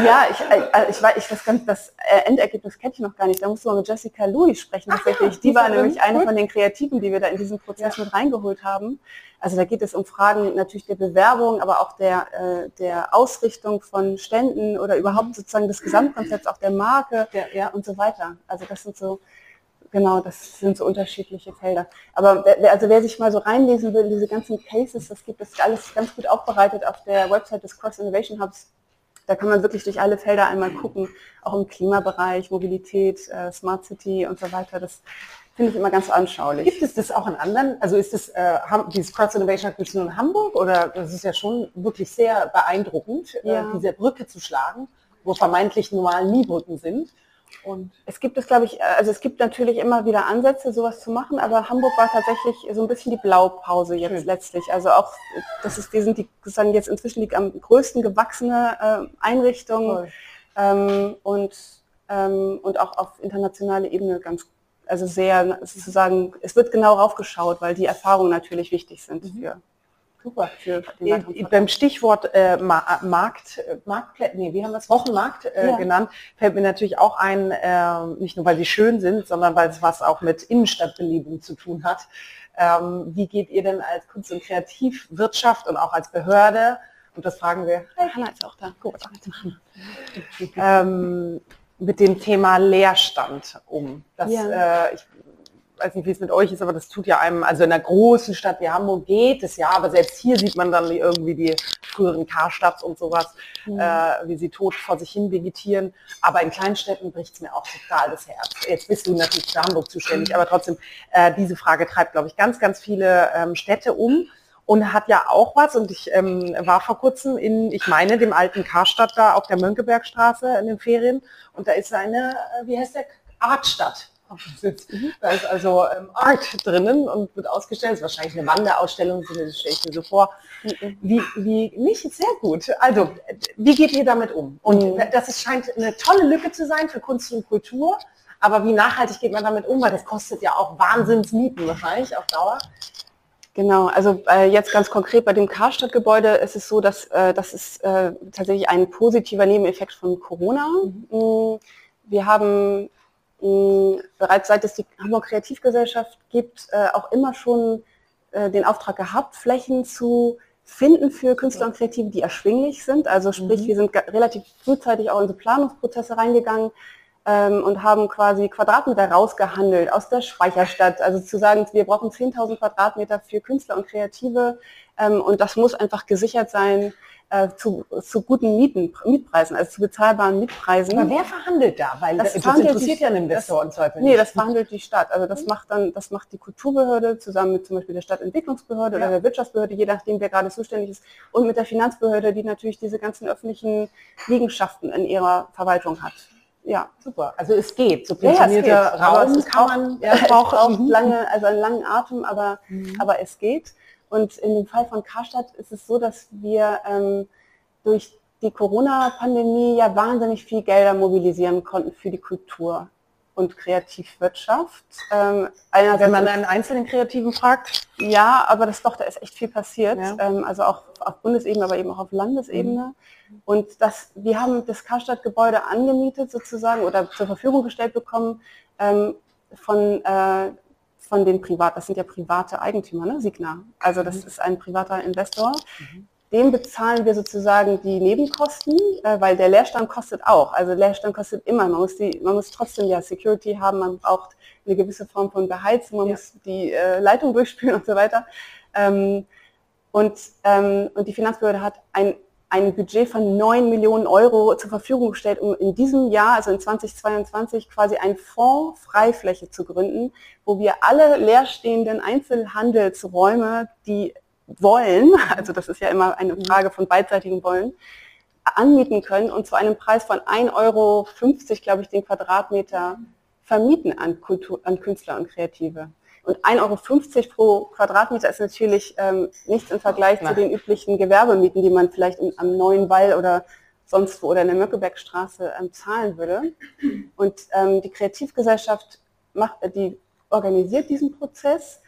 Speaker 2: ja ich, äh, ich, weiß, ich weiß ganz, das äh, Endergebnis kenne ich noch gar nicht. Da musst du mal mit Jessica Louis sprechen. Tatsächlich. Ja, die war nämlich eine von den Kreativen, die wir da in diesen Prozess ja. mit reingeholt haben. Also da geht es um Fragen natürlich der Bewerbung, aber auch der, äh, der Ausrichtung von Ständen oder überhaupt mhm. sozusagen des Gesamtkonzepts, auch der Marke ja, und so weiter. Also das sind so, genau, das sind so unterschiedliche Felder. Aber wer, also wer sich mal so reinlesen will, diese ganzen Cases, das gibt es alles ganz gut aufbereitet auf der Website des Cross Innovation Hubs. Da kann man wirklich durch alle Felder einmal gucken, auch im Klimabereich, Mobilität, äh, Smart City und so weiter. Das Finde ich immer ganz anschaulich.
Speaker 1: Gibt es das auch in anderen? Also ist das, äh, dieses Cross Innovation Hub nur in Hamburg oder das ist ja schon wirklich sehr beeindruckend, äh, ja. äh, diese Brücke zu schlagen, wo vermeintlich normal nie Brücken sind.
Speaker 2: Und es gibt es, glaube ich, also es gibt natürlich immer wieder Ansätze, sowas zu machen, aber Hamburg war tatsächlich so ein bisschen die Blaupause jetzt Schön. letztlich. Also auch, das ist, wir sind die sozusagen jetzt inzwischen die am größten gewachsene äh, Einrichtung ähm, und, ähm, und auch auf internationaler Ebene ganz also sehr sozusagen, es wird genau raufgeschaut, weil die Erfahrungen natürlich wichtig sind mhm. für
Speaker 1: Super. Für den Beim Stichwort äh, Markt, äh, Marktplätze, nee, wie haben wir es, Wochenmarkt äh, ja. genannt, fällt mir natürlich auch ein, äh, nicht nur weil sie schön sind, sondern weil es was auch mit Innenstadtbelebung zu tun hat. Ähm, wie geht ihr denn als Kunst- und Kreativwirtschaft und auch als Behörde, und das fragen wir,
Speaker 2: Hanna ist auch da, Gut.
Speaker 1: ähm, mit dem Thema Leerstand um. Das, ja. äh, ich weiß nicht, wie es mit euch ist, aber das tut ja einem, also in einer großen Stadt wie Hamburg geht es ja, aber selbst hier sieht man dann irgendwie die früheren Karstadts und sowas, mhm. äh, wie sie tot vor sich hin vegetieren. Aber in Kleinstädten bricht es mir auch total das Herz. Jetzt bist du natürlich für Hamburg zuständig, mhm. aber trotzdem, äh, diese Frage treibt, glaube ich, ganz, ganz viele ähm, Städte um und hat ja auch was. Und ich ähm, war vor kurzem in, ich meine, dem alten Karstadt da auf der Mönckebergstraße in den Ferien. Und da ist eine, äh, wie heißt der, Artstadt. Mhm. Da ist also ähm, Art drinnen und wird ausgestellt. Das ist wahrscheinlich eine Wanderausstellung, das stelle ich mir so vor. Mhm. Wie, wie, nicht sehr gut. Also, wie geht ihr damit um? Und mhm. das ist, scheint eine tolle Lücke zu sein für Kunst und Kultur. Aber wie nachhaltig geht man damit um? Weil das kostet ja auch Wahnsinnsmieten wahrscheinlich auf Dauer.
Speaker 2: Genau, also äh, jetzt ganz konkret bei dem Karstadt-Gebäude ist es so, dass äh, das ist äh, tatsächlich ein positiver Nebeneffekt von Corona. Mhm. Mm, wir haben mh, mm, bereits seit es die Hamburg Kreativgesellschaft gibt, äh, auch immer schon äh, den Auftrag gehabt, Flächen zu finden für Künstler und Kreative, die erschwinglich sind. Also sprich, mhm. wir sind relativ frühzeitig auch in so Planungsprozesse reingegangen, ähm, und haben quasi Quadratmeter rausgehandelt aus der Speicherstadt. Also zu sagen, wir brauchen 10.000 Quadratmeter für Künstler und Kreative ähm, und das muss einfach gesichert sein äh, zu, zu guten Mieten, Mietpreisen, also zu bezahlbaren Mietpreisen.
Speaker 1: Aber wer verhandelt da? Weil das, das interessiert die, ja einen Investor und
Speaker 2: Zweifel Nee, das verhandelt die Stadt. Also das macht dann, das macht die Kulturbehörde zusammen mit zum Beispiel der Stadtentwicklungsbehörde ja. oder der Wirtschaftsbehörde, je nachdem, wer gerade zuständig ist, und mit der Finanzbehörde, die natürlich diese ganzen öffentlichen Liegenschaften in ihrer Verwaltung hat
Speaker 1: ja, super. Also es geht. Subventionierter
Speaker 2: ja, ja, Raum es kann man, ja, es braucht mhm. lange, also einen langen Atem, aber, mhm. aber es geht. Und in dem Fall von Karstadt ist es so, dass wir ähm, durch die Corona-Pandemie ja wahnsinnig viel Gelder mobilisieren konnten für die Kultur und Kreativwirtschaft.
Speaker 1: Ähm, Wenn man einen einzelnen Kreativen fragt?
Speaker 2: Ja, aber das doch, da ist echt viel passiert. Ja. Ähm, also auch auf Bundesebene, aber eben auch auf Landesebene. Mhm. Und das, wir haben das Karstadt-Gebäude angemietet sozusagen oder zur Verfügung gestellt bekommen ähm, von, äh, von den Privat, das sind ja private Eigentümer, ne? Signa. Also das mhm. ist ein privater Investor. Mhm. Dem bezahlen wir sozusagen die Nebenkosten, äh, weil der Leerstand kostet auch. Also Leerstand kostet immer. Man muss, die, man muss trotzdem ja Security haben, man braucht eine gewisse Form von Beheizung, man ja. muss die äh, Leitung durchspülen und so weiter. Ähm, und, ähm, und die Finanzbehörde hat ein ein Budget von 9 Millionen Euro zur Verfügung gestellt, um in diesem Jahr, also in 2022, quasi einen Fonds Freifläche zu gründen, wo wir alle leerstehenden Einzelhandelsräume, die wollen, also das ist ja immer eine mhm. Frage von beidseitigem Wollen, anmieten können und zu einem Preis von 1,50 Euro, glaube ich, den Quadratmeter vermieten an, Kultur, an Künstler und Kreative. Und 1,50 Euro pro Quadratmeter ist natürlich ähm, nichts im Vergleich Na. zu den üblichen Gewerbemieten, die man vielleicht in, am Neuen Wall oder sonst wo oder in der Möckebergstraße ähm, zahlen würde. Und ähm, die Kreativgesellschaft macht, die organisiert diesen Prozess,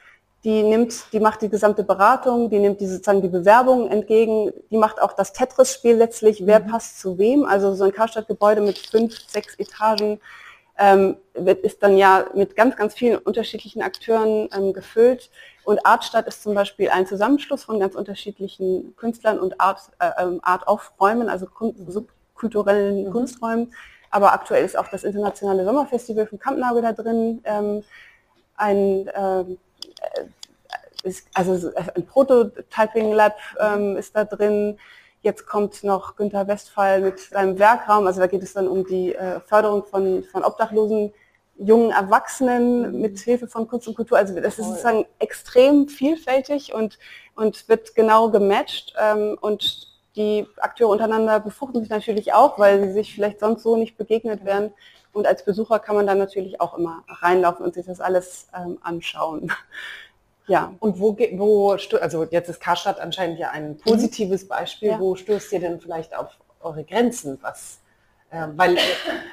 Speaker 2: die nimmt, die macht die gesamte Beratung, die nimmt die sozusagen die Bewerbungen entgegen, die macht auch das Tetris-Spiel letztlich, wer mhm. passt zu wem. Also so ein Karstadt-Gebäude mit fünf, sechs Etagen ähm, wird, ist dann ja mit ganz, ganz vielen unterschiedlichen Akteuren ähm, gefüllt. Und Artstadt ist zum Beispiel ein Zusammenschluss von ganz unterschiedlichen Künstlern und Art, äh, ähm, Art of Räumen, also subkulturellen mhm. Kunsträumen. Aber aktuell ist auch das internationale Sommerfestival von Kampnagel da drin. Ähm, ein, äh, ist, also ein Prototyping Lab ähm, ist da drin. Jetzt kommt noch Günter Westphal mit seinem Werkraum. Also da geht es dann um die äh, Förderung von, von obdachlosen jungen Erwachsenen mhm. mit Hilfe von Kunst und Kultur. Also das ist sozusagen extrem vielfältig und, und wird genau gematcht. Ähm, und die Akteure untereinander befruchten sich natürlich auch, weil sie sich vielleicht sonst so nicht begegnet wären. Und als Besucher kann man dann natürlich auch immer reinlaufen und sich das alles ähm, anschauen.
Speaker 1: Ja. Und wo, wo also jetzt ist Karstadt anscheinend ja ein positives Beispiel, ja. wo stößt ihr denn vielleicht auf eure Grenzen? Was, äh, weil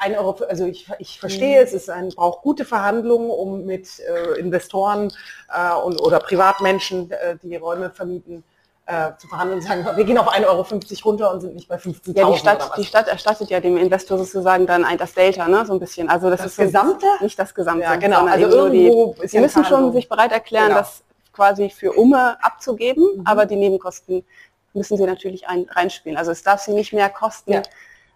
Speaker 1: ein Euro, also ich, ich verstehe, mhm. es ist ein, braucht gute Verhandlungen, um mit äh, Investoren äh, und, oder Privatmenschen, äh, die Räume vermieten, äh, zu verhandeln und sagen, wir gehen auf 1,50 Euro runter und sind nicht bei 15.000
Speaker 2: Ja, die Stadt, die Stadt erstattet ja dem Investor sozusagen dann ein, das Delta, ne, so ein bisschen. Also das, das ist Gesamte?
Speaker 1: So, nicht das Gesamte.
Speaker 2: Ja, genau. Also irgendwo die, Sie müssen schon sich bereit erklären, genau. das quasi für Umme abzugeben, mhm. aber die Nebenkosten müssen Sie natürlich ein, reinspielen. Also es darf Sie nicht mehr kosten, ja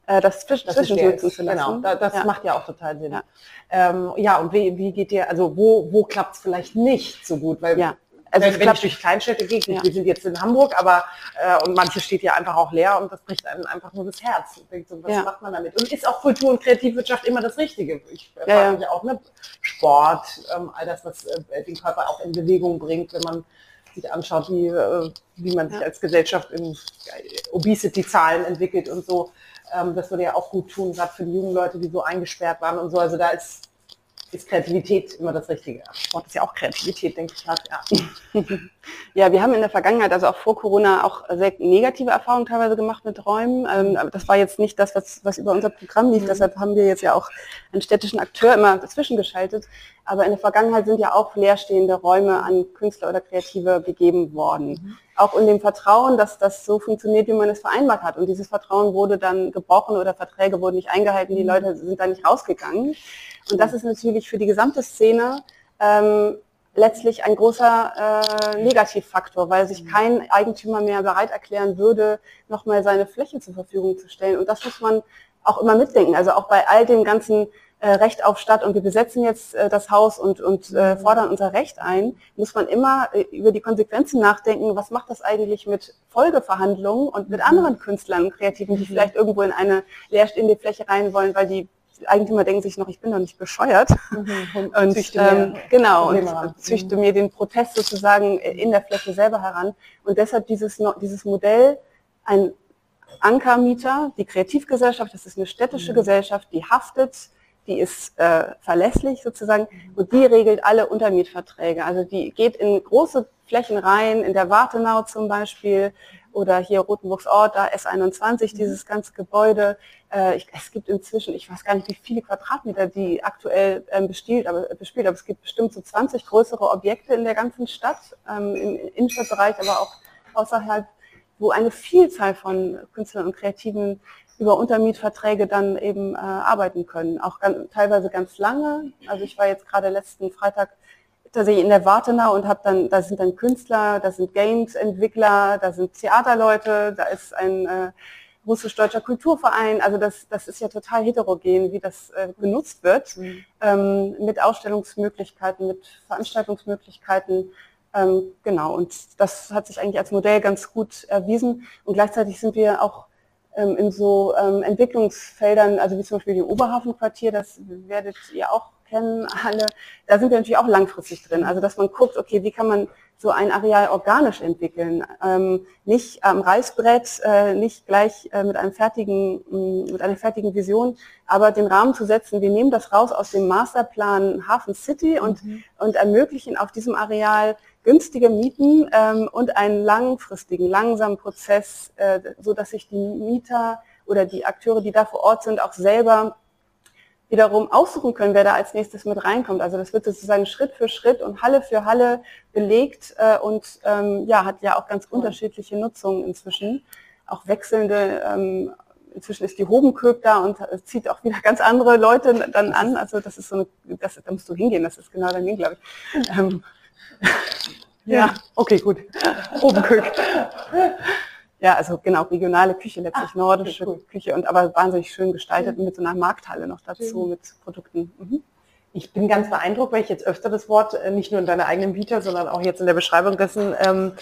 Speaker 1: äh, das zwischennutzen zu lassen. Genau, das ja. macht ja auch total Sinn. Ja, ähm, ja und wie, wie geht ihr, also wo, wo klappt es vielleicht nicht so gut? Weil ja. Also wenn, wenn ich durch Kleinstädte gehe, ja. wir sind jetzt in Hamburg, aber äh, und manche steht ja einfach auch leer und das bricht einem einfach nur das Herz. denkt so, was ja. macht man damit? Und ist auch Kultur und Kreativwirtschaft immer das Richtige? Ich äh, ja, mich auch, ne? Sport, ähm, all das, was äh, den Körper auch in Bewegung bringt, wenn man sich anschaut, wie, äh, wie man sich als Gesellschaft in äh, Obesity-Zahlen entwickelt und so. Ähm, das würde ja auch gut tun, gerade für die jungen Leute, die so eingesperrt waren und so. Also da ist ist Kreativität immer das Richtige. Sport ist ja auch Kreativität, denke ich gerade.
Speaker 2: Ja. ja, wir haben in der Vergangenheit, also auch vor Corona, auch sehr negative Erfahrungen teilweise gemacht mit Räumen. Ähm, das war jetzt nicht das, was, was über unser Programm lief. Mhm. Deshalb haben wir jetzt ja auch einen städtischen Akteur immer dazwischen geschaltet. Aber in der Vergangenheit sind ja auch leerstehende Räume an Künstler oder Kreative gegeben worden. Mhm. Auch in dem Vertrauen, dass das so funktioniert, wie man es vereinbart hat. Und dieses Vertrauen wurde dann gebrochen oder Verträge wurden nicht eingehalten, die mhm. Leute sind da nicht rausgegangen. Und das ist natürlich für die gesamte Szene ähm, letztlich ein großer äh, Negativfaktor, weil sich kein Eigentümer mehr bereit erklären würde, nochmal seine Fläche zur Verfügung zu stellen. Und das muss man auch immer mitdenken. Also auch bei all dem ganzen äh, Recht auf Stadt und wir besetzen jetzt äh, das Haus und, und äh, fordern unser Recht ein, muss man immer äh, über die Konsequenzen nachdenken, was macht das eigentlich mit Folgeverhandlungen und mit mhm. anderen Künstlern und Kreativen, die mhm. vielleicht irgendwo in eine leerstehende Fläche rein wollen, weil die Eigentümer denken sich noch, ich bin doch nicht bescheuert. Mhm. Und, züchte ähm, genau, und züchte mir den Protest sozusagen in der Fläche selber heran. Und deshalb dieses, dieses Modell, ein Ankermieter, die Kreativgesellschaft, das ist eine städtische mhm. Gesellschaft, die haftet, die ist äh, verlässlich sozusagen mhm. und die regelt alle Untermietverträge. Also die geht in große Flächen rein, in der Wartenau zum Beispiel oder hier Rotenburgs Ort, da S21, mhm. dieses ganze Gebäude. Äh, ich, es gibt inzwischen, ich weiß gar nicht, wie viele Quadratmeter die aktuell ähm, bespielt, aber, bespielt, aber es gibt bestimmt so 20 größere Objekte in der ganzen Stadt, ähm, im Innenstadtbereich, aber auch außerhalb, wo eine Vielzahl von Künstlern und Kreativen über Untermietverträge dann eben äh, arbeiten können, auch ganz, teilweise ganz lange. Also ich war jetzt gerade letzten Freitag tatsächlich in der Wartenau und habe dann, da sind dann Künstler, da sind Games-Entwickler, da sind Theaterleute, da ist ein äh, russisch-deutscher Kulturverein. Also das, das ist ja total heterogen, wie das äh, genutzt wird, mhm. ähm, mit Ausstellungsmöglichkeiten, mit Veranstaltungsmöglichkeiten. Ähm, genau, und das hat sich eigentlich als Modell ganz gut erwiesen. Und gleichzeitig sind wir auch ähm, in so ähm, Entwicklungsfeldern, also wie zum Beispiel dem Oberhafenquartier, das werdet ihr auch kennen alle, da sind wir natürlich auch langfristig drin. Also dass man guckt, okay, wie kann man so ein Areal organisch entwickeln. Ähm, nicht am Reißbrett, äh, nicht gleich äh, mit, einem fertigen, mh, mit einer fertigen Vision, aber den Rahmen zu setzen, wir nehmen das raus aus dem Masterplan Hafen City und, mhm. und ermöglichen auf diesem Areal günstige Mieten ähm, und einen langfristigen, langsamen Prozess, äh, so dass sich die Mieter oder die Akteure, die da vor Ort sind, auch selber wiederum aussuchen können, wer da als nächstes mit reinkommt. Also das wird sozusagen Schritt für Schritt und Halle für Halle belegt äh, und ähm, ja, hat ja auch ganz unterschiedliche Nutzungen inzwischen, auch wechselnde. Ähm, inzwischen ist die Hobenköp da und zieht auch wieder ganz andere Leute dann an. Also das ist so eine, das, da musst du hingehen, das ist genau dein Ding, glaube ich. Ähm,
Speaker 1: ja, okay, gut.
Speaker 2: Hobenköp. Ja, also genau, regionale Küche letztlich, Ach, nordische cool. Küche und aber wahnsinnig schön gestaltet mhm. mit so einer Markthalle noch dazu, mhm. mit Produkten. Mhm.
Speaker 1: Ich bin ganz beeindruckt, weil ich jetzt öfter das Wort äh, nicht nur in deiner eigenen Vita, sondern auch jetzt in der Beschreibung dessen ähm,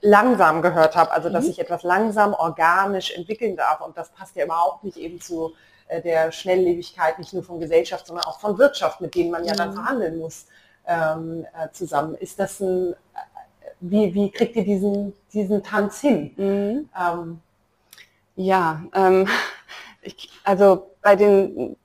Speaker 1: langsam gehört habe. Also dass mhm. ich etwas langsam, organisch entwickeln darf. Und das passt ja überhaupt nicht eben zu äh, der Schnelllebigkeit, nicht nur von Gesellschaft, sondern auch von Wirtschaft, mit denen man ja dann mhm. verhandeln muss ähm, äh, zusammen. Ist das ein wie, wie kriegt ihr diesen, diesen Tanz hin? Mhm.
Speaker 2: Ähm, ja, ähm, ich, also bei den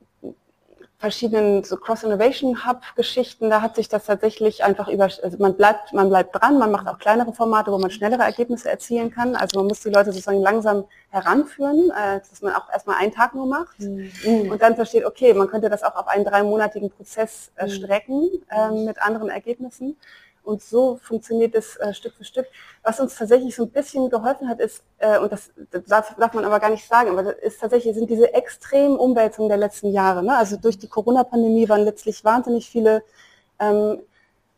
Speaker 2: verschiedenen so Cross-Innovation-Hub-Geschichten, da hat sich das tatsächlich einfach über, also man bleibt, man bleibt dran, man macht auch kleinere Formate, wo man schnellere Ergebnisse erzielen kann. Also man muss die Leute sozusagen langsam heranführen, äh, dass man auch erstmal einen Tag nur macht mhm. und dann versteht, okay, man könnte das auch auf einen dreimonatigen Prozess äh, mhm. strecken äh, mit anderen Ergebnissen. Und so funktioniert es äh, Stück für Stück. Was uns tatsächlich so ein bisschen geholfen hat, ist, äh, und das, das darf, darf, man aber gar nicht sagen, aber das ist tatsächlich, sind diese extremen Umwälzungen der letzten Jahre. Ne? Also durch die Corona-Pandemie waren letztlich wahnsinnig viele ähm,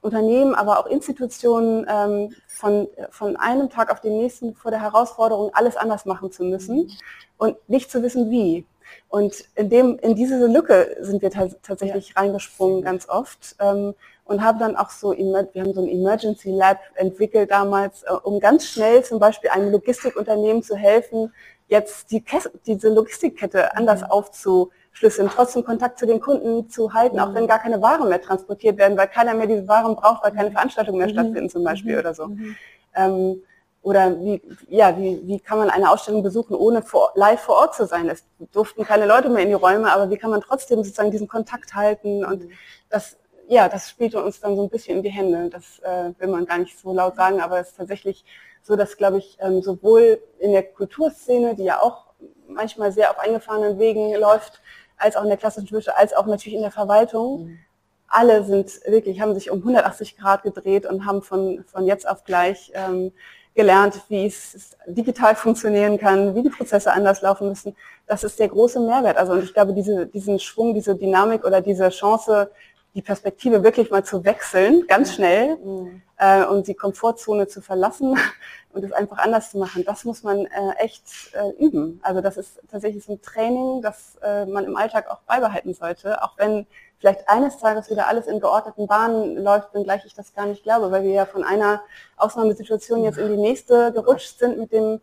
Speaker 2: Unternehmen, aber auch Institutionen ähm, von, von einem Tag auf den nächsten vor der Herausforderung, alles anders machen zu müssen mhm. und nicht zu wissen, wie. Und in, dem, in diese Lücke sind wir tatsächlich reingesprungen ganz oft. Ähm, und haben dann auch so, wir haben so ein Emergency Lab entwickelt damals, äh, um ganz schnell zum Beispiel einem Logistikunternehmen zu helfen, jetzt die diese Logistikkette anders mhm. aufzuschlüsseln, trotzdem Kontakt zu den Kunden zu halten, mhm. auch wenn gar keine Waren mehr transportiert werden, weil keiner mehr diese Waren braucht, weil keine mhm. Veranstaltungen mehr mhm. stattfinden zum Beispiel mhm. oder so. Mhm. Ähm, oder wie, ja, wie, wie kann man eine Ausstellung besuchen, ohne vor, live vor Ort zu sein? Es durften keine Leute mehr in die Räume, aber wie kann man trotzdem sozusagen diesen Kontakt halten? Und das ja, das spielte uns dann so ein bisschen in die Hände. Das äh, will man gar nicht so laut sagen, aber es ist tatsächlich so, dass, glaube ich, ähm, sowohl in der Kulturszene, die ja auch manchmal sehr auf eingefahrenen Wegen läuft, als auch in der klassischen Wirtschaft, als auch natürlich in der Verwaltung, mhm. alle sind wirklich, haben sich um 180 Grad gedreht und haben von, von jetzt auf gleich ähm, gelernt, wie es digital funktionieren kann, wie die Prozesse anders laufen müssen. Das ist der große Mehrwert. Also und ich glaube, diese, diesen Schwung, diese Dynamik oder diese Chance, die Perspektive wirklich mal zu wechseln, ganz schnell, mhm. äh, und die Komfortzone zu verlassen und es einfach anders zu machen, das muss man äh, echt äh, üben. Also das ist tatsächlich so ein Training, das äh, man im Alltag auch beibehalten sollte, auch wenn vielleicht eines Tages wieder alles in geordneten Bahnen läuft, wenngleich ich das gar nicht glaube, weil wir ja von einer Ausnahmesituation jetzt in die nächste gerutscht sind mit dem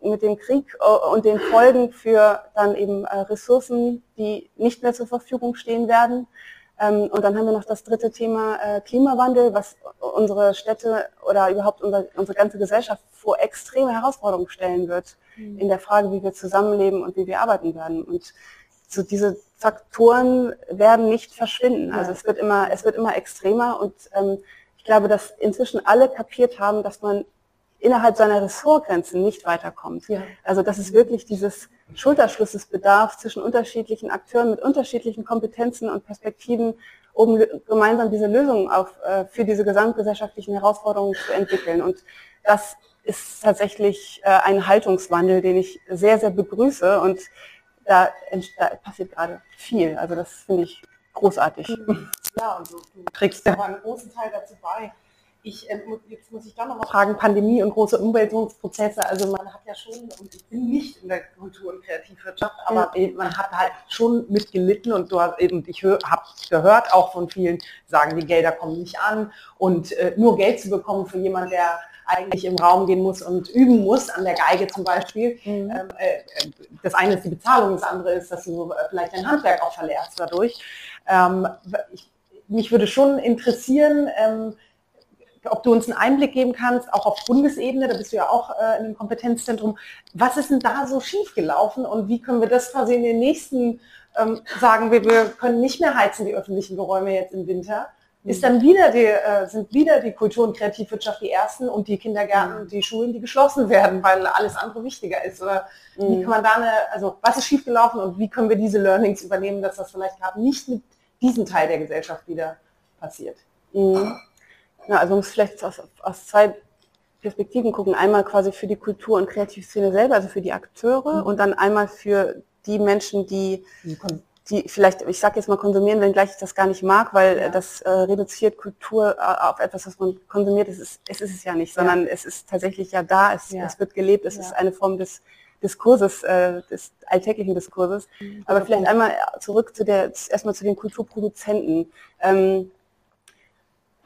Speaker 2: mit dem Krieg äh, und den Folgen für dann eben äh, Ressourcen, die nicht mehr zur Verfügung stehen werden und dann haben wir noch das dritte Thema äh, Klimawandel, was unsere Städte oder überhaupt unsere, unsere ganze Gesellschaft vor extreme Herausforderungen stellen wird mhm. in der Frage, wie wir zusammenleben und wie wir arbeiten werden. Und so diese Faktoren werden nicht verschwinden. Also es wird immer, es wird immer extremer und ähm, ich glaube, dass inzwischen alle kapiert haben, dass man innerhalb seiner Ressortgrenzen nicht weiterkommt. Ja. Also dass es wirklich dieses Schulterschlusses bedarf zwischen unterschiedlichen Akteuren mit unterschiedlichen Kompetenzen und Perspektiven, um gemeinsam diese Lösungen auf, äh, für diese gesamtgesellschaftlichen Herausforderungen zu entwickeln. Und das ist tatsächlich äh, ein Haltungswandel, den ich sehr, sehr begrüße. Und da, da passiert gerade viel. Also das finde ich großartig.
Speaker 1: Ja, und du, du trägst ja einen großen Teil dazu bei Ich, äh, jetzt muss ich doch noch mal fragen, Pandemie und große Umwälzungsprozesse, also man hat ja schon, und ich bin nicht in der Kultur- und Kreativwirtschaft, aber ja. man hat halt schon mitgelitten und du hast eben, ich habe gehört auch von vielen, sagen, die Gelder kommen nicht an und äh, nur Geld zu bekommen für jemanden, der eigentlich im Raum gehen muss und üben muss, an der Geige zum Beispiel. Mhm. Ähm, äh, das eine ist die Bezahlung, das andere ist, dass du äh, vielleicht dein Handwerk auch verlernst dadurch. Ähm, ich, mich würde schon interessieren, ähm, ob du uns einen Einblick geben kannst, auch auf Bundesebene, da bist du ja auch äh, in einem Kompetenzzentrum. Was ist denn da so schiefgelaufen und wie können wir das quasi in den nächsten ähm, sagen, wir, wir können nicht mehr heizen, die öffentlichen Geräume jetzt im Winter? Ist dann wieder die, äh, sind wieder die Kultur- und Kreativwirtschaft die ersten und die Kindergärten und die Schulen, die geschlossen werden, weil alles andere wichtiger ist? Oder wie mhm. kann man da eine, also was ist schiefgelaufen und wie können wir diese Learnings übernehmen, dass das vielleicht gerade nicht mit diesem Teil der Gesellschaft wieder passiert?
Speaker 2: Mhm. Ja, also man muss vielleicht aus, aus zwei Perspektiven gucken. Einmal quasi für die Kultur- und Kreativszene selber, also für die Akteure mhm. und dann einmal für die Menschen, die, die vielleicht, ich sage jetzt mal konsumieren, wenngleich ich das gar nicht mag, weil ja. das äh, reduziert Kultur äh, auf etwas, was man konsumiert. Es ist, es ist es ja nicht, ja. sondern es ist tatsächlich ja da, es, ja. es wird gelebt, es ist eine Form des Diskurses, äh, des alltäglichen Diskurses. Mhm. Aber vielleicht einmal zurück zu der, erstmal zu den Kulturproduzenten. Ähm,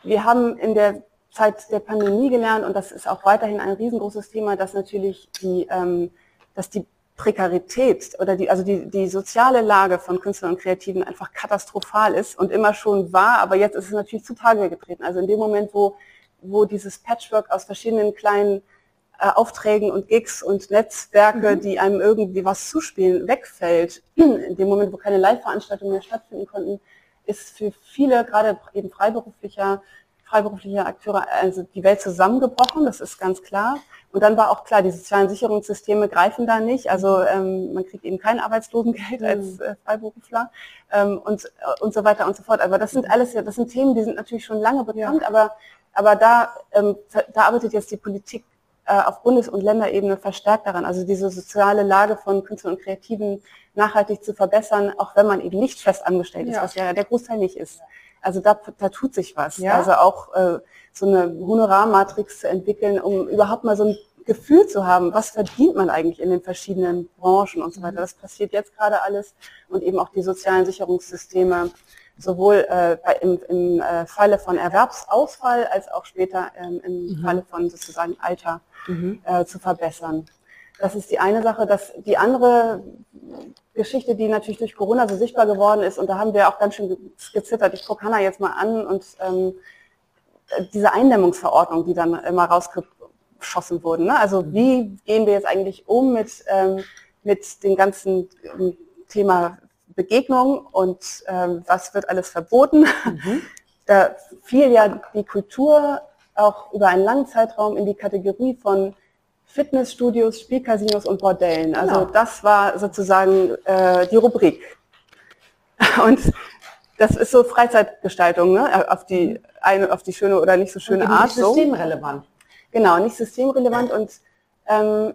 Speaker 2: wir haben in der Zeit der Pandemie gelernt, und das ist auch weiterhin ein riesengroßes Thema, dass natürlich die, ähm, dass die Prekarität oder die, also die, die soziale Lage von Künstlern und Kreativen einfach katastrophal ist und immer schon war, aber jetzt ist es natürlich zutage getreten. Also in dem Moment, wo, wo dieses Patchwork aus verschiedenen kleinen äh, Aufträgen und Gigs und Netzwerke, mhm. die einem irgendwie was zuspielen, wegfällt, in dem Moment, wo keine Live-Veranstaltungen mehr stattfinden konnten, ist für viele, gerade eben freiberuflicher, freiberufliche Akteure, also die Welt zusammengebrochen, das ist ganz klar. Und dann war auch klar, die sozialen Sicherungssysteme greifen da nicht. Also ähm, man kriegt eben kein Arbeitslosengeld mhm. als äh, Freiberufler ähm, und, äh, und so weiter und so fort. Aber das sind alles, das sind Themen, die sind natürlich schon lange bekannt, ja. aber, aber da, ähm, da arbeitet jetzt die Politik auf Bundes- und Länderebene verstärkt daran, also diese soziale Lage von Künstlern und Kreativen nachhaltig zu verbessern, auch wenn man eben nicht fest angestellt ist, ja. was ja der Großteil nicht ist. Also da, da tut sich was. Ja. Also auch äh, so eine Honorarmatrix zu entwickeln, um überhaupt mal so ein Gefühl zu haben, was verdient man eigentlich in den verschiedenen Branchen und so weiter. Mhm. Das passiert jetzt gerade alles und eben auch die sozialen Sicherungssysteme, sowohl äh, im, im äh, Falle von Erwerbsausfall als auch später ähm, im mhm. Falle von sozusagen Alter mhm. äh, zu verbessern. Das ist die eine Sache. Das, die andere Geschichte, die natürlich durch Corona so sichtbar geworden ist, und da haben wir auch ganz schön gezittert. Ich gucke Hanna jetzt mal an und ähm, diese Eindämmungsverordnung, die dann immer rausgeschossen wurden. Ne? Also wie gehen wir jetzt eigentlich um mit, ähm, mit dem ganzen ähm, Thema Begegnung und ähm, was wird alles verboten? Mhm. Da fiel ja die Kultur auch über einen langen Zeitraum in die Kategorie von Fitnessstudios, Spielcasinos und Bordellen. Also genau. das war sozusagen äh, die Rubrik. Und das ist so Freizeitgestaltung, ne? auf die eine, auf die schöne oder nicht so schöne Art. Nicht
Speaker 1: systemrelevant.
Speaker 2: So. Genau, nicht systemrelevant und ähm,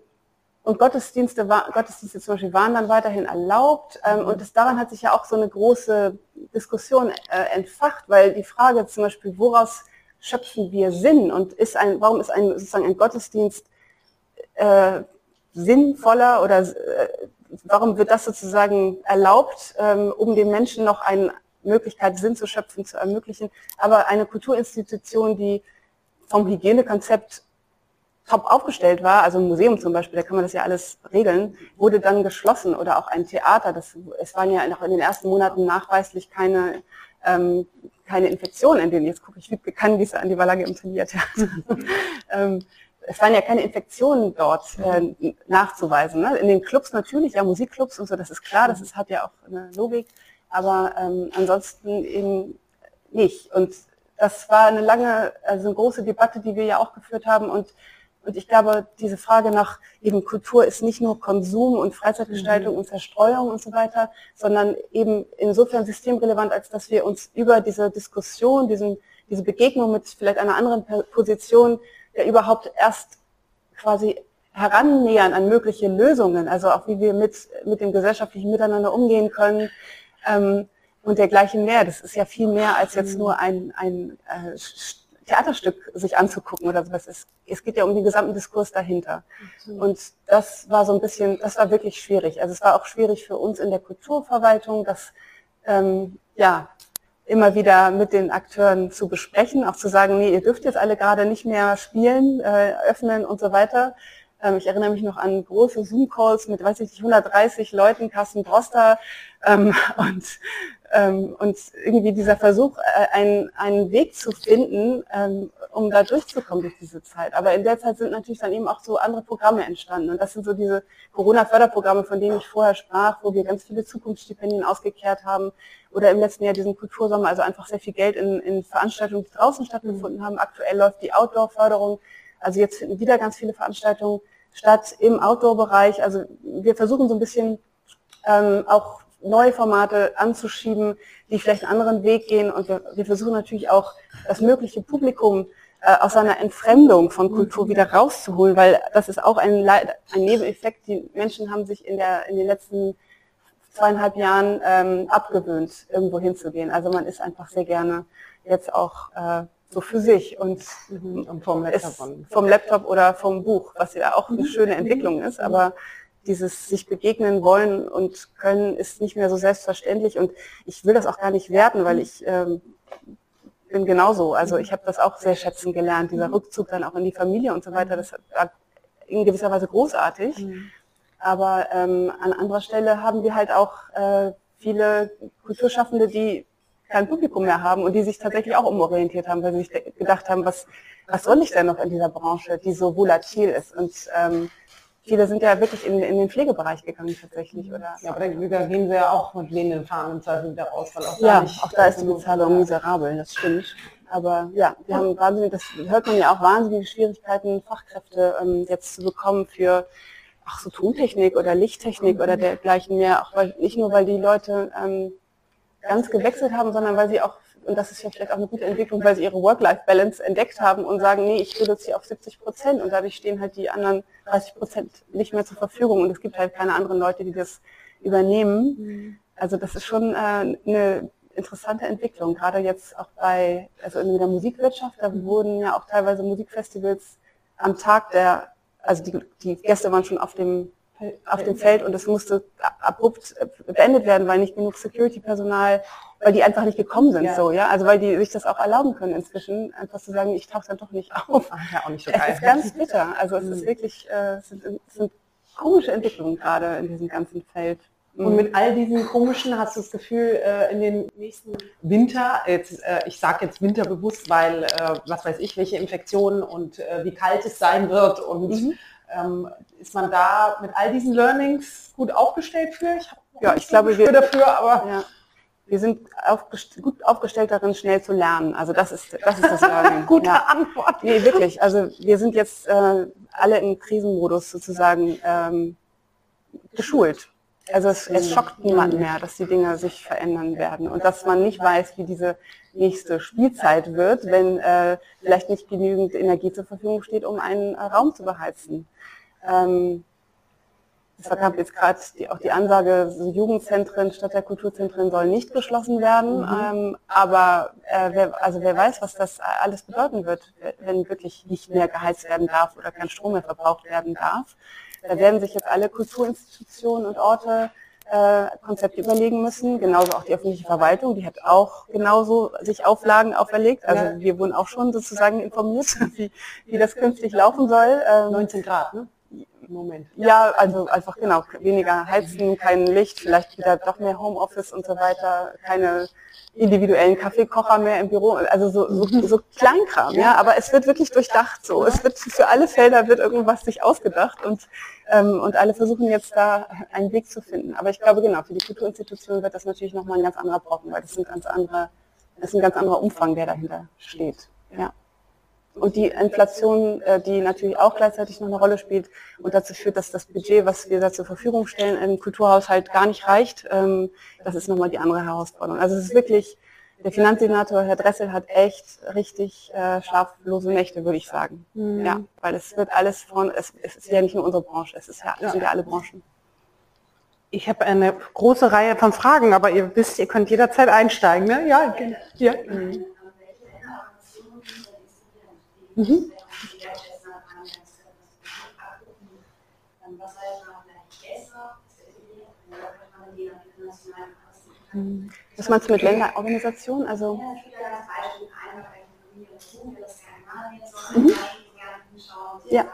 Speaker 2: und Gottesdienste, Gottesdienste zum Beispiel waren dann weiterhin erlaubt. Ähm, und das, daran hat sich ja auch so eine große Diskussion äh, entfacht, weil die Frage zum Beispiel, woraus schöpfen wir Sinn und ist ein, warum ist ein, sozusagen ein Gottesdienst äh, sinnvoller oder äh, warum wird das sozusagen erlaubt, ähm, um den Menschen noch eine Möglichkeit, Sinn zu schöpfen, zu ermöglichen. Aber eine Kulturinstitution, die vom Hygienekonzept top aufgestellt war, also ein Museum zum Beispiel, da kann man das ja alles regeln, wurde dann geschlossen oder auch ein Theater. Das, es waren ja noch in den ersten Monaten nachweislich keine, ähm, keine Infektionen, in denen, jetzt gucke ich wie bekannt, wie es an die Verlage im Theater. ähm, es waren ja keine Infektionen dort äh, nachzuweisen. Ne? In den Clubs natürlich, ja, Musikclubs und so, das ist klar, das ist, hat ja auch eine Logik, aber ähm, ansonsten eben nicht. Und das war eine lange, also eine große Debatte, die wir ja auch geführt haben und und ich glaube, diese Frage nach eben Kultur ist nicht nur Konsum und Freizeitgestaltung mhm. und Zerstreuung und so weiter, sondern eben insofern systemrelevant, als dass wir uns über diese Diskussion, diesen, diese Begegnung mit vielleicht einer anderen Position ja überhaupt erst quasi herannähern an mögliche Lösungen, also auch wie wir mit, mit dem gesellschaftlichen Miteinander umgehen können ähm, und dergleichen mehr. Das ist ja viel mehr als jetzt mhm. nur ein, ein äh, Theaterstück sich anzugucken oder sowas. Es, es geht ja um den gesamten Diskurs dahinter. Und das war so ein bisschen, das war wirklich schwierig. Also es war auch schwierig für uns in der Kulturverwaltung, das ähm, ja immer wieder mit den Akteuren zu besprechen, auch zu sagen, nee, ihr dürft jetzt alle gerade nicht mehr spielen, äh, öffnen und so weiter. Ähm, ich erinnere mich noch an große Zoom-Calls mit, weiß ich nicht, 130 Leuten, Carsten Droster ähm, und ähm, und irgendwie dieser Versuch, äh, einen, einen Weg zu finden, ähm, um da durchzukommen durch diese Zeit. Aber in der Zeit sind natürlich dann eben auch so andere Programme entstanden. Und das sind so diese Corona-Förderprogramme, von denen ich vorher sprach, wo wir ganz viele Zukunftsstipendien ausgekehrt haben. Oder im letzten Jahr diesen Kultursommer, also einfach sehr viel Geld in, in Veranstaltungen, die draußen stattgefunden haben. Aktuell läuft die Outdoor-Förderung. Also jetzt finden wieder ganz viele Veranstaltungen statt im Outdoor-Bereich. Also wir versuchen so ein bisschen ähm, auch neue Formate anzuschieben, die vielleicht einen anderen Weg gehen. Und wir, wir versuchen natürlich auch das mögliche Publikum äh, aus einer Entfremdung von Kultur mhm. wieder rauszuholen, weil das ist auch ein, ein Nebeneffekt. Die Menschen haben sich in, der, in den letzten zweieinhalb Jahren ähm, abgewöhnt, irgendwo hinzugehen. Also man ist einfach sehr gerne jetzt auch äh, so für sich und, mhm. und vom, Laptop vom Laptop oder vom Buch, was ja auch eine mhm. schöne Entwicklung ist, aber dieses sich begegnen wollen und können ist nicht mehr so selbstverständlich und ich will das auch gar nicht werten, weil ich ähm, bin genauso. Also ich habe das auch sehr schätzen gelernt, dieser Rückzug dann auch in die Familie und so weiter, das war in gewisser Weise großartig. Mhm. Aber ähm, an anderer Stelle haben wir halt auch äh, viele Kulturschaffende, die kein Publikum mehr haben und die sich tatsächlich auch umorientiert haben, weil sie sich gedacht haben, was, was soll ich denn noch in dieser Branche, die so volatil ist. Und ähm, Viele sind ja wirklich in, in den Pflegebereich gegangen tatsächlich, oder?
Speaker 1: Ja, aber da gehen sie ja auch mit wehenden Fahnen im Zweifel wieder raus,
Speaker 2: weil auch ja, auch da ist die Bezahlung miserabel, das stimmt. Aber ja, wir haben wahnsinnig, das hört man ja auch wahnsinnige Schwierigkeiten, Fachkräfte ähm, jetzt zu bekommen für ach so Tontechnik oder Lichttechnik oder dergleichen mehr, auch weil nicht nur weil die Leute ähm, ganz gewechselt haben, sondern weil sie auch und das ist ja vielleicht auch eine gute Entwicklung, weil sie ihre Work-Life-Balance entdeckt haben und sagen, nee, ich reduziere auf 70 Prozent und dadurch stehen halt die anderen 30 Prozent nicht mehr zur Verfügung und es gibt halt keine anderen Leute, die das übernehmen. Mhm. Also das ist schon äh, eine interessante Entwicklung, gerade jetzt auch bei, also in der Musikwirtschaft, da wurden ja auch teilweise Musikfestivals am Tag der, also die, die Gäste waren schon auf dem auf dem Feld und es musste abrupt beendet werden, weil nicht genug Security-Personal, weil die einfach nicht gekommen sind, ja. so, ja, also weil die sich das auch erlauben können inzwischen, einfach zu sagen, ich tauche dann doch nicht auf.
Speaker 1: Ach, ja, auch nicht so
Speaker 2: geil. Es ist ganz bitter, also es ist mhm. wirklich, äh, es, sind, es sind komische Entwicklungen gerade in diesem ganzen Feld.
Speaker 1: Und mit all diesen komischen hast du das Gefühl, äh, in den nächsten Winter, jetzt, äh, ich sage jetzt Winter bewusst, weil was weiß ich, welche Infektionen und wie kalt es sein wird und mhm. Ähm, ist man da mit all diesen Learnings gut aufgestellt für?
Speaker 2: Ich ja, ich glaube, wir dafür, aber ja. wir sind aufgest gut aufgestellt darin, schnell zu lernen. Also das ist das, ist das
Speaker 1: Learning. Gute ja. Antwort.
Speaker 2: Nee, wirklich. Also wir sind jetzt äh, alle im Krisenmodus sozusagen ähm, geschult. Also es, es schockt niemanden mehr, dass die Dinge sich verändern werden und dass man nicht weiß, wie diese nächste Spielzeit wird, wenn äh, vielleicht nicht genügend Energie zur Verfügung steht, um einen äh, Raum zu beheizen. Ähm, es kam jetzt gerade auch die Ansage, so Jugendzentren statt der Kulturzentren sollen nicht geschlossen werden. Mhm. Ähm, aber äh, wer, also wer weiß, was das alles bedeuten wird, wenn wirklich nicht mehr geheizt werden darf oder kein Strom mehr verbraucht werden darf. Da werden sich jetzt alle Kulturinstitutionen und Orte äh, Konzepte überlegen müssen, genauso auch die öffentliche Verwaltung, die hat auch genauso sich Auflagen auferlegt. Also wir wurden auch schon sozusagen informiert, wie, wie das künftig laufen soll.
Speaker 1: Ähm, 19 Grad, ne?
Speaker 2: Moment. Ja, also einfach genau, weniger Heizen, kein Licht, vielleicht wieder doch mehr Homeoffice und so weiter, keine individuellen Kaffeekocher mehr im Büro, also so, so, so Kleinkram, ja, aber es wird wirklich durchdacht so. Es wird für alle Felder wird irgendwas sich ausgedacht und, ähm, und alle versuchen jetzt da einen Weg zu finden. Aber ich glaube genau, für die Kulturinstitutionen wird das natürlich nochmal ein ganz anderer Brocken, weil das sind ganz andere, das ist ein ganz anderer Umfang, der dahinter steht. Ja und die Inflation, äh, die natürlich auch gleichzeitig noch eine Rolle spielt und dazu führt, dass das Budget, was wir da zur Verfügung stellen, im Kulturhaushalt gar nicht reicht. Ähm, das ist nochmal die andere Herausforderung. Also es ist wirklich, der Finanzsenator Herr Dressel hat echt richtig äh, schlaflose Nächte, würde ich sagen. Mhm. Ja, weil es wird alles von, es, es, ist ja nicht nur unsere Branche, es ist ja, ja. sind ja alle Branchen.
Speaker 1: Ich habe eine große Reihe von Fragen, aber ihr wisst, ihr könnt jederzeit einsteigen, ne? Ja, ja. Mhm.
Speaker 2: Mhm. Was meinst du mit Länderorganisation? Also mhm. ja.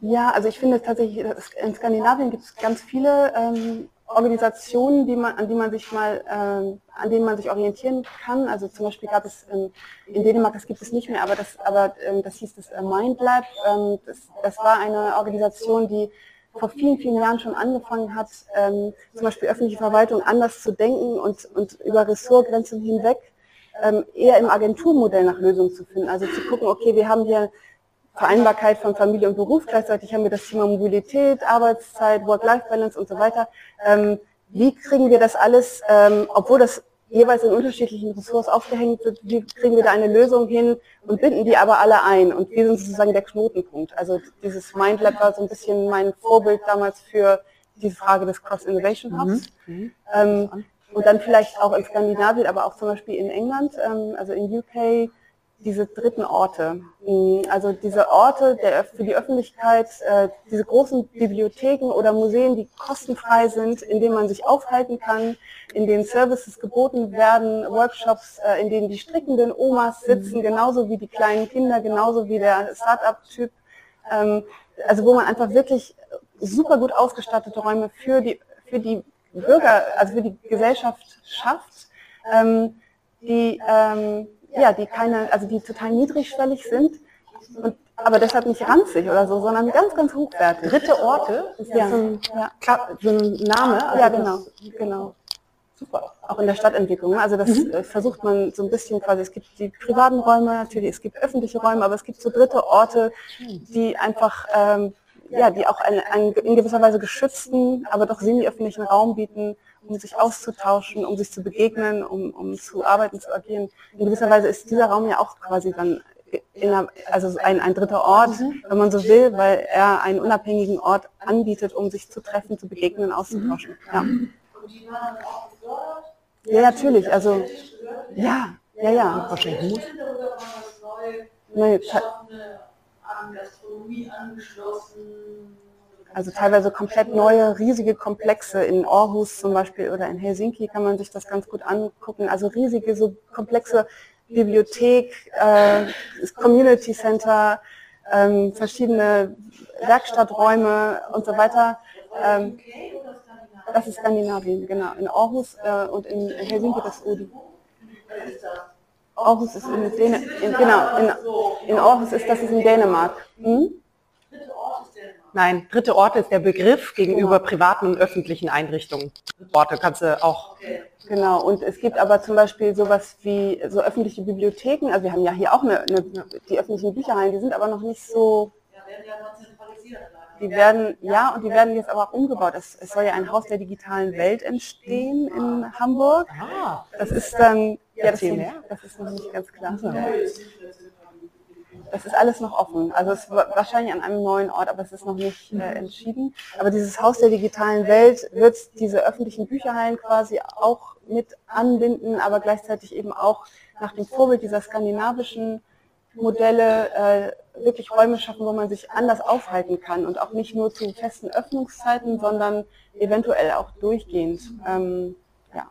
Speaker 2: Ja, also ich finde tatsächlich, in Skandinavien gibt es ganz viele ähm, Organisationen, die man, an die man sich mal, äh, an denen man sich orientieren kann. Also zum Beispiel gab es ähm, in Dänemark, das gibt es nicht mehr, aber das, aber ähm, das hieß das äh, MindLab. Ähm, das, das war eine Organisation, die vor vielen, vielen Jahren schon angefangen hat, ähm, zum Beispiel öffentliche Verwaltung anders zu denken und, und über Ressortgrenzen hinweg ähm, eher im Agenturmodell nach Lösungen zu finden. Also zu gucken, okay, wir haben hier Vereinbarkeit von Familie und Beruf. Gleichzeitig haben wir das Thema Mobilität, Arbeitszeit, Work-Life-Balance und so weiter. Ähm, wie kriegen wir das alles, ähm, obwohl das jeweils in unterschiedlichen Ressorts aufgehängt wird, wie kriegen wir da eine Lösung hin und binden die aber alle ein? Und wir sind sozusagen der Knotenpunkt. Also dieses Mindlab war so ein bisschen mein Vorbild damals für diese Frage des Cross-Innovation Hubs. Mhm. Ähm, und dann vielleicht auch in Skandinavien, aber auch zum Beispiel in England, ähm, also in UK, diese dritten Orte. Mm, also diese Orte der, für die Öffentlichkeit, äh, diese großen Bibliotheken oder Museen, die kostenfrei sind, in denen man sich aufhalten kann, in denen Services geboten werden, Workshops, äh, in denen die strickenden Omas sitzen, genauso wie die kleinen Kinder, genauso wie der Start-up-Typ. Ähm, also wo man einfach wirklich super gut ausgestattete Räume für die, für die Bürger, also für die Gesellschaft schafft, ähm, die ähm, ja, die keine, also die total niedrigschwellig sind, und, aber deshalb nicht ranzig oder so, sondern ganz, ganz hochwertig.
Speaker 1: Dritte Orte ist ja, so, ein, ja. so ein Name.
Speaker 2: Also ja, genau, genau. Super. Auch in der Stadtentwicklung. Also das mhm. Äh, versucht man so ein bisschen quasi, es gibt die privaten Räume natürlich, es gibt öffentliche Räume, aber es gibt so dritte Orte, die einfach, ähm, ja, die auch einen, einen in gewisser Weise geschützten, aber doch semi-öffentlichen Raum bieten, um sich auszutauschen, um sich zu begegnen, um, um zu arbeiten, zu agieren. In gewisser Weise ist dieser Raum ja auch quasi dann einer, also ein, ein dritter Ort, mhm. wenn man so will, weil er einen unabhängigen Ort anbietet, um sich zu treffen, zu begegnen, auszutauschen. Mhm. Ja. ja, natürlich. Also ja, ja, ja. Wahrscheinlich. Neue, Gastronomie angeschlossen, also teilweise komplett neue, riesige Komplexe. In Aarhus zum Beispiel oder in Helsinki kann man sich das ganz gut angucken. Also riesige, so komplexe Bibliothek, äh, Community Center, ähm, verschiedene Werkstatträume und so weiter. Ähm, das ist Skandinavien, genau. In Aarhus äh, und in Helsinki das Odi. Aarhus ist in, Däne in genau, in, in Aarhus ist das ist in Dänemark. Hm?
Speaker 1: Nein, dritte Orte ist der Begriff gegenüber genau. privaten und öffentlichen Einrichtungen. Orte kannst du auch.
Speaker 2: Genau, und es gibt aber zum Beispiel sowas wie so öffentliche Bibliotheken. Also wir haben ja hier auch eine, eine die öffentlichen Bücherhallen, die sind aber noch nicht so. Die werden, ja, und die werden jetzt aber auch umgebaut. Es, es soll ja ein Haus der digitalen Welt entstehen in Hamburg. Ah. Das ist dann, ja, das, das ist noch nicht ganz klar. Das ist alles noch offen. Also es ist wahrscheinlich an einem neuen Ort, aber es ist noch nicht äh, entschieden. Aber dieses Haus der digitalen Welt wird diese öffentlichen Bücherhallen quasi auch mit anbinden, aber gleichzeitig eben auch nach dem Vorbild dieser skandinavischen Modelle äh, wirklich Räume schaffen, wo man sich anders aufhalten kann und auch nicht nur zu festen Öffnungszeiten, sondern eventuell auch durchgehend. Ähm, ja.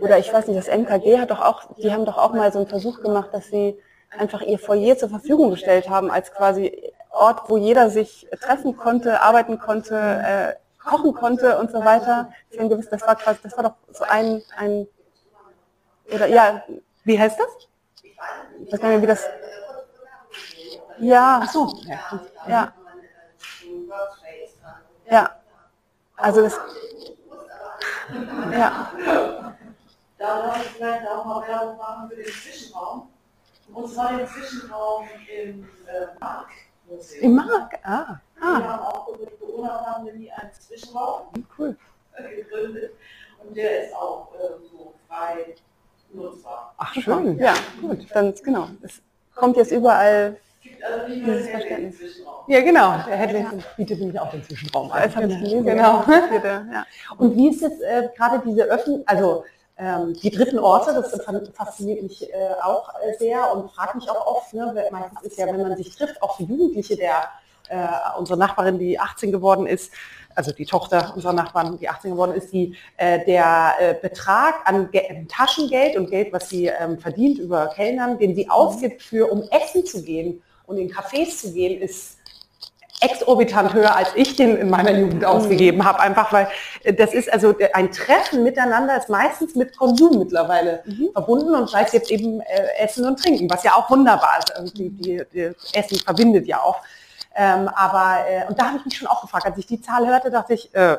Speaker 2: Oder ich weiß nicht, das MKG hat doch auch, die haben doch auch mal so einen Versuch gemacht, dass sie einfach ihr Foyer zur Verfügung gestellt haben als quasi Ort, wo jeder sich treffen konnte, arbeiten konnte, äh, kochen konnte und so weiter. Das war quasi, das war doch so ein, ein oder ja, wie heißt das? Ich weiß gar nicht, wie das. Ja. Ach so. Ja. Ja. Also das. Ja. Da wollte ich vielleicht auch mal Werbung machen für den Zwischenraum. Und zwar den Zwischenraum im äh, Mark. Im Mark? Ah. ah. Wir haben auch über die Corona-Pandemie einen Zwischenraum cool. gegründet. Und der ist auch äh, so frei nutzbar. Ach schön. Ja, gut. Dann genau. Es kommt jetzt überall
Speaker 1: also nicht nur dieses Verständnis. Ja, genau. Der Headless bietet nämlich auch den Zwischenraum an. Das habe ich gelesen. Genau. ja. Und wie ist es äh, gerade diese Öffnung, also ähm, die dritten Orte, das fasziniert mich äh, auch äh, sehr und fragt mich auch oft, ne, meistens ist ja, wenn man sich trifft, auch für Jugendliche, der äh, unsere Nachbarin, die 18 geworden ist, also die Tochter unserer Nachbarn, die 18 geworden ist, die, äh, der äh, Betrag an Ge Taschengeld und Geld, was sie ähm, verdient über Kellnern, den sie ausgibt, für um essen zu gehen und in Cafés zu gehen, ist exorbitant höher, als ich den in meiner Jugend ausgegeben habe. Einfach weil äh, das ist also äh, ein Treffen miteinander ist meistens mit Konsum mittlerweile mhm. verbunden und sei es jetzt eben äh, Essen und Trinken, was ja auch wunderbar ist. Also die, die, die Essen verbindet ja auch. Ähm, aber äh, und da habe ich mich schon auch gefragt, als ich die Zahl hörte, dachte ich, äh,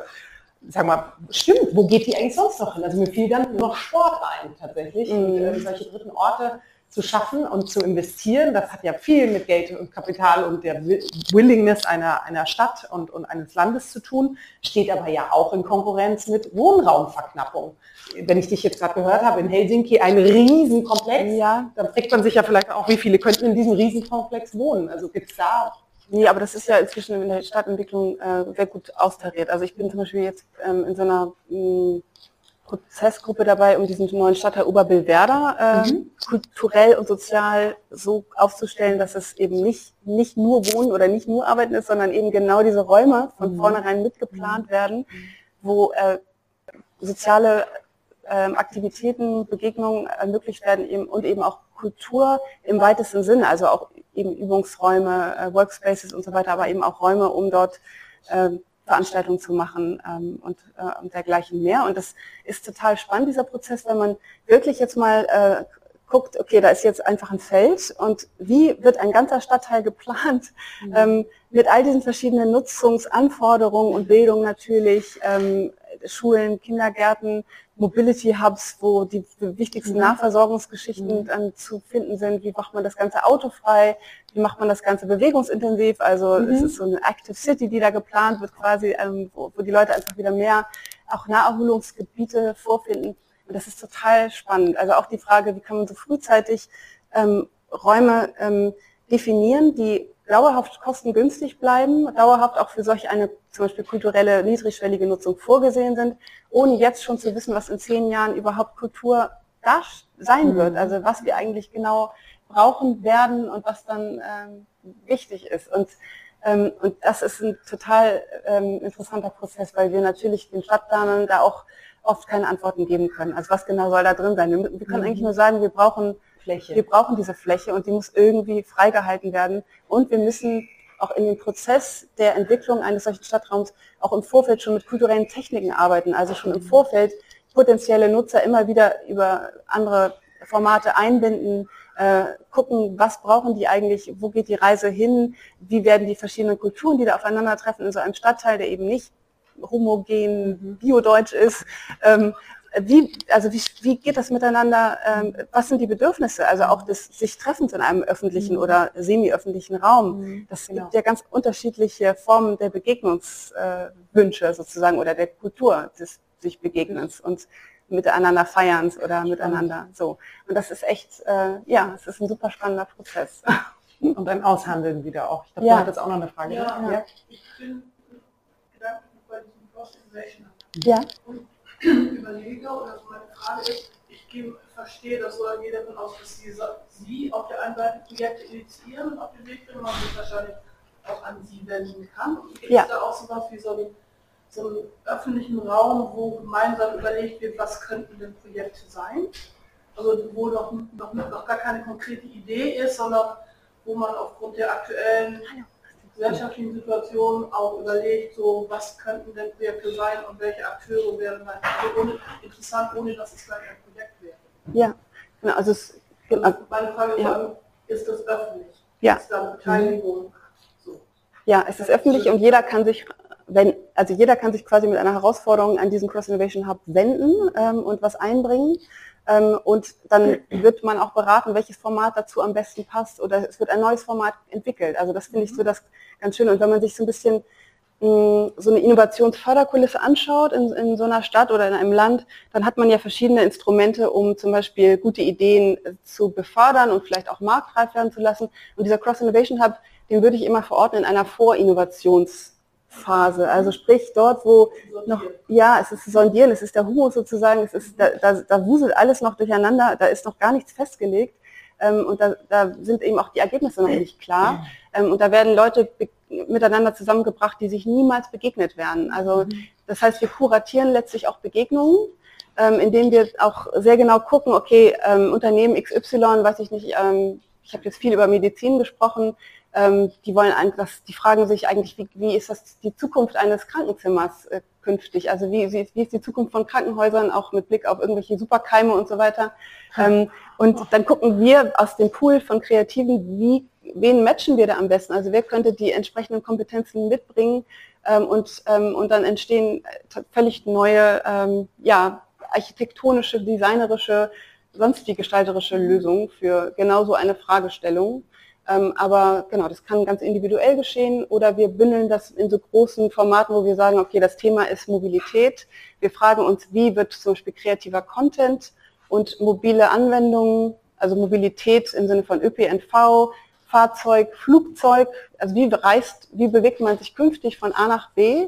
Speaker 1: sag mal, stimmt, wo geht die eigentlich sonst noch hin? Also mir fiel dann noch Sport ein tatsächlich. Mhm. Und, äh, solche dritten Orte zu schaffen und zu investieren. Das hat ja viel mit Geld und Kapital und der Willingness einer, einer Stadt und, und eines Landes zu tun, steht aber ja auch in Konkurrenz mit Wohnraumverknappung. Wenn ich dich jetzt gerade gehört habe, in Helsinki ein Riesenkomplex, ja. dann fragt man sich ja vielleicht auch, wie viele könnten in diesem Riesenkomplex wohnen. Also gibt es da
Speaker 2: Nee, aber das ist ja inzwischen in der Stadtentwicklung äh, sehr gut austariert. Also ich bin zum Beispiel jetzt ähm, in so einer mh, Prozessgruppe dabei, um diesen neuen Stadtteil Oberbillwerder äh, mhm. kulturell und sozial so aufzustellen, dass es eben nicht, nicht nur Wohnen oder nicht nur Arbeiten ist, sondern eben genau diese Räume von mhm. vornherein mitgeplant mhm. werden, wo äh, soziale äh, Aktivitäten, Begegnungen ermöglicht werden eben, und eben auch Kultur im weitesten Sinne, also auch eben Übungsräume, äh, Workspaces und so weiter, aber eben auch Räume, um dort äh, Veranstaltungen zu machen ähm, und, äh, und dergleichen mehr. Und das ist total spannend, dieser Prozess, wenn man wirklich jetzt mal äh, guckt, okay, da ist jetzt einfach ein Feld und wie wird ein ganzer Stadtteil geplant mhm. ähm, mit all diesen verschiedenen Nutzungsanforderungen und Bildung natürlich, ähm, Schulen, Kindergärten, Mobility Hubs, wo die wichtigsten mhm. Nahversorgungsgeschichten mhm. dann zu finden sind. Wie macht man das Ganze autofrei? Wie macht man das Ganze bewegungsintensiv? Also mhm. es ist so eine Active City, die da geplant wird quasi, ähm, wo, wo die Leute einfach wieder mehr auch Naherholungsgebiete vorfinden. Und das ist total spannend. Also auch die Frage, wie kann man so frühzeitig ähm, Räume ähm, definieren, die dauerhaft kostengünstig bleiben, dauerhaft auch für solch eine zum Beispiel kulturelle niedrigschwellige Nutzung vorgesehen sind, ohne jetzt schon zu wissen, was in zehn Jahren überhaupt Kultur da sein mhm. wird. Also was wir eigentlich genau brauchen werden und was dann ähm, wichtig ist. Und, ähm, und das ist ein total ähm, interessanter Prozess, weil wir natürlich den Stadtplanern da auch oft keine Antworten geben können. Also was genau soll da drin sein? Wir, wir können mhm. eigentlich nur sagen, wir brauchen Fläche. Wir brauchen diese Fläche und die muss irgendwie freigehalten werden. Und wir müssen auch in dem Prozess der Entwicklung eines solchen Stadtraums auch im Vorfeld schon mit kulturellen Techniken arbeiten. Also schon im Vorfeld potenzielle Nutzer immer wieder über andere Formate einbinden, äh, gucken, was brauchen die eigentlich, wo geht die Reise hin, wie werden die verschiedenen Kulturen, die da aufeinandertreffen in so einem Stadtteil, der eben nicht homogen, mhm. biodeutsch ist, ähm, wie, also wie, wie geht das miteinander, ähm, was sind die Bedürfnisse, also auch des sich Treffens in einem öffentlichen mhm. oder semi-öffentlichen Raum. Mhm, das genau. gibt ja ganz unterschiedliche Formen der Begegnungswünsche äh, sozusagen oder der Kultur des sich Begegnens und miteinander Feierns oder miteinander so. Und das ist echt, äh, ja, es ist ein super spannender Prozess.
Speaker 1: Und ein Aushandeln wieder auch. Ich glaube, ja. du hattest auch noch eine Frage. Ja, ja. ich bin Gedanken bei diesem Cross-Innovation. Ja. Und überlege oder so meine Frage ist, ich gebe, verstehe das oder gehe davon aus, dass Sie, Sie auf der einen Seite Projekte initiieren und auf den Weg bringen, man sich wahrscheinlich auch an Sie wenden kann. Gibt ja. es da auch so was wie so einen, so einen öffentlichen Raum, wo gemeinsam überlegt wird, was könnten denn Projekte sein? Also wo noch, noch, noch gar keine konkrete Idee ist, sondern wo man aufgrund der aktuellen gesellschaftlichen Situation auch überlegt, so was könnten denn Projekte sein und welche Akteure wären dann ohne, interessant, ohne dass es gleich ein Projekt wäre.
Speaker 2: Ja, genau. Also, es,
Speaker 1: genau. meine Frage ja. ist das öffentlich?
Speaker 2: Ja. Ist da Beteiligung? So. Ja, es ist öffentlich und jeder kann sich wenn, also jeder kann sich quasi mit einer Herausforderung an diesen Cross Innovation Hub wenden ähm, und was einbringen. Ähm, und dann wird man auch beraten, welches Format dazu am besten passt oder es wird ein neues Format entwickelt. Also das finde ich so das ganz schön. Und wenn man sich so ein bisschen so eine Innovationsförderkulisse anschaut in, in, so einer Stadt oder in einem Land, dann hat man ja verschiedene Instrumente, um zum Beispiel gute Ideen äh, zu befördern und vielleicht auch marktreif werden zu lassen. Und dieser Cross Innovation Hub, den würde ich immer verorten in einer Vorinnovationsphase. Also sprich dort, wo noch, ja, es ist Sondieren, es ist der Humus sozusagen, es ist, da, da, da wuselt alles noch durcheinander, da ist noch gar nichts festgelegt. Ähm, und da, da, sind eben auch die Ergebnisse noch nicht klar. Ähm, und da werden Leute miteinander zusammengebracht, die sich niemals begegnet werden. Also das heißt, wir kuratieren letztlich auch Begegnungen, ähm, indem wir auch sehr genau gucken, okay, ähm, Unternehmen XY, weiß ich nicht, ähm, ich habe jetzt viel über Medizin gesprochen, ähm, die wollen einfach, die fragen sich eigentlich, wie, wie ist das die Zukunft eines Krankenzimmers äh, künftig? Also wie, wie, wie, ist die Zukunft von Krankenhäusern, auch mit Blick auf irgendwelche Superkeime und so weiter. Ähm, und dann gucken wir aus dem Pool von Kreativen, wie, wen matchen wir da am besten? Also wer könnte die entsprechenden Kompetenzen mitbringen? Ähm, und, ähm, und dann entstehen völlig neue, ähm, ja, architektonische, designerische, sonstige gestalterische Lösungen für genau so eine Fragestellung. Ähm, aber genau, das kann ganz individuell geschehen oder wir bündeln das in so großen Formaten, wo wir sagen, okay, das Thema ist Mobilität. Wir fragen uns, wie wird zum Beispiel kreativer Content und mobile Anwendungen, also Mobilität im Sinne von ÖPNV, Fahrzeug, Flugzeug, also wie reist, wie bewegt man sich künftig von A nach B,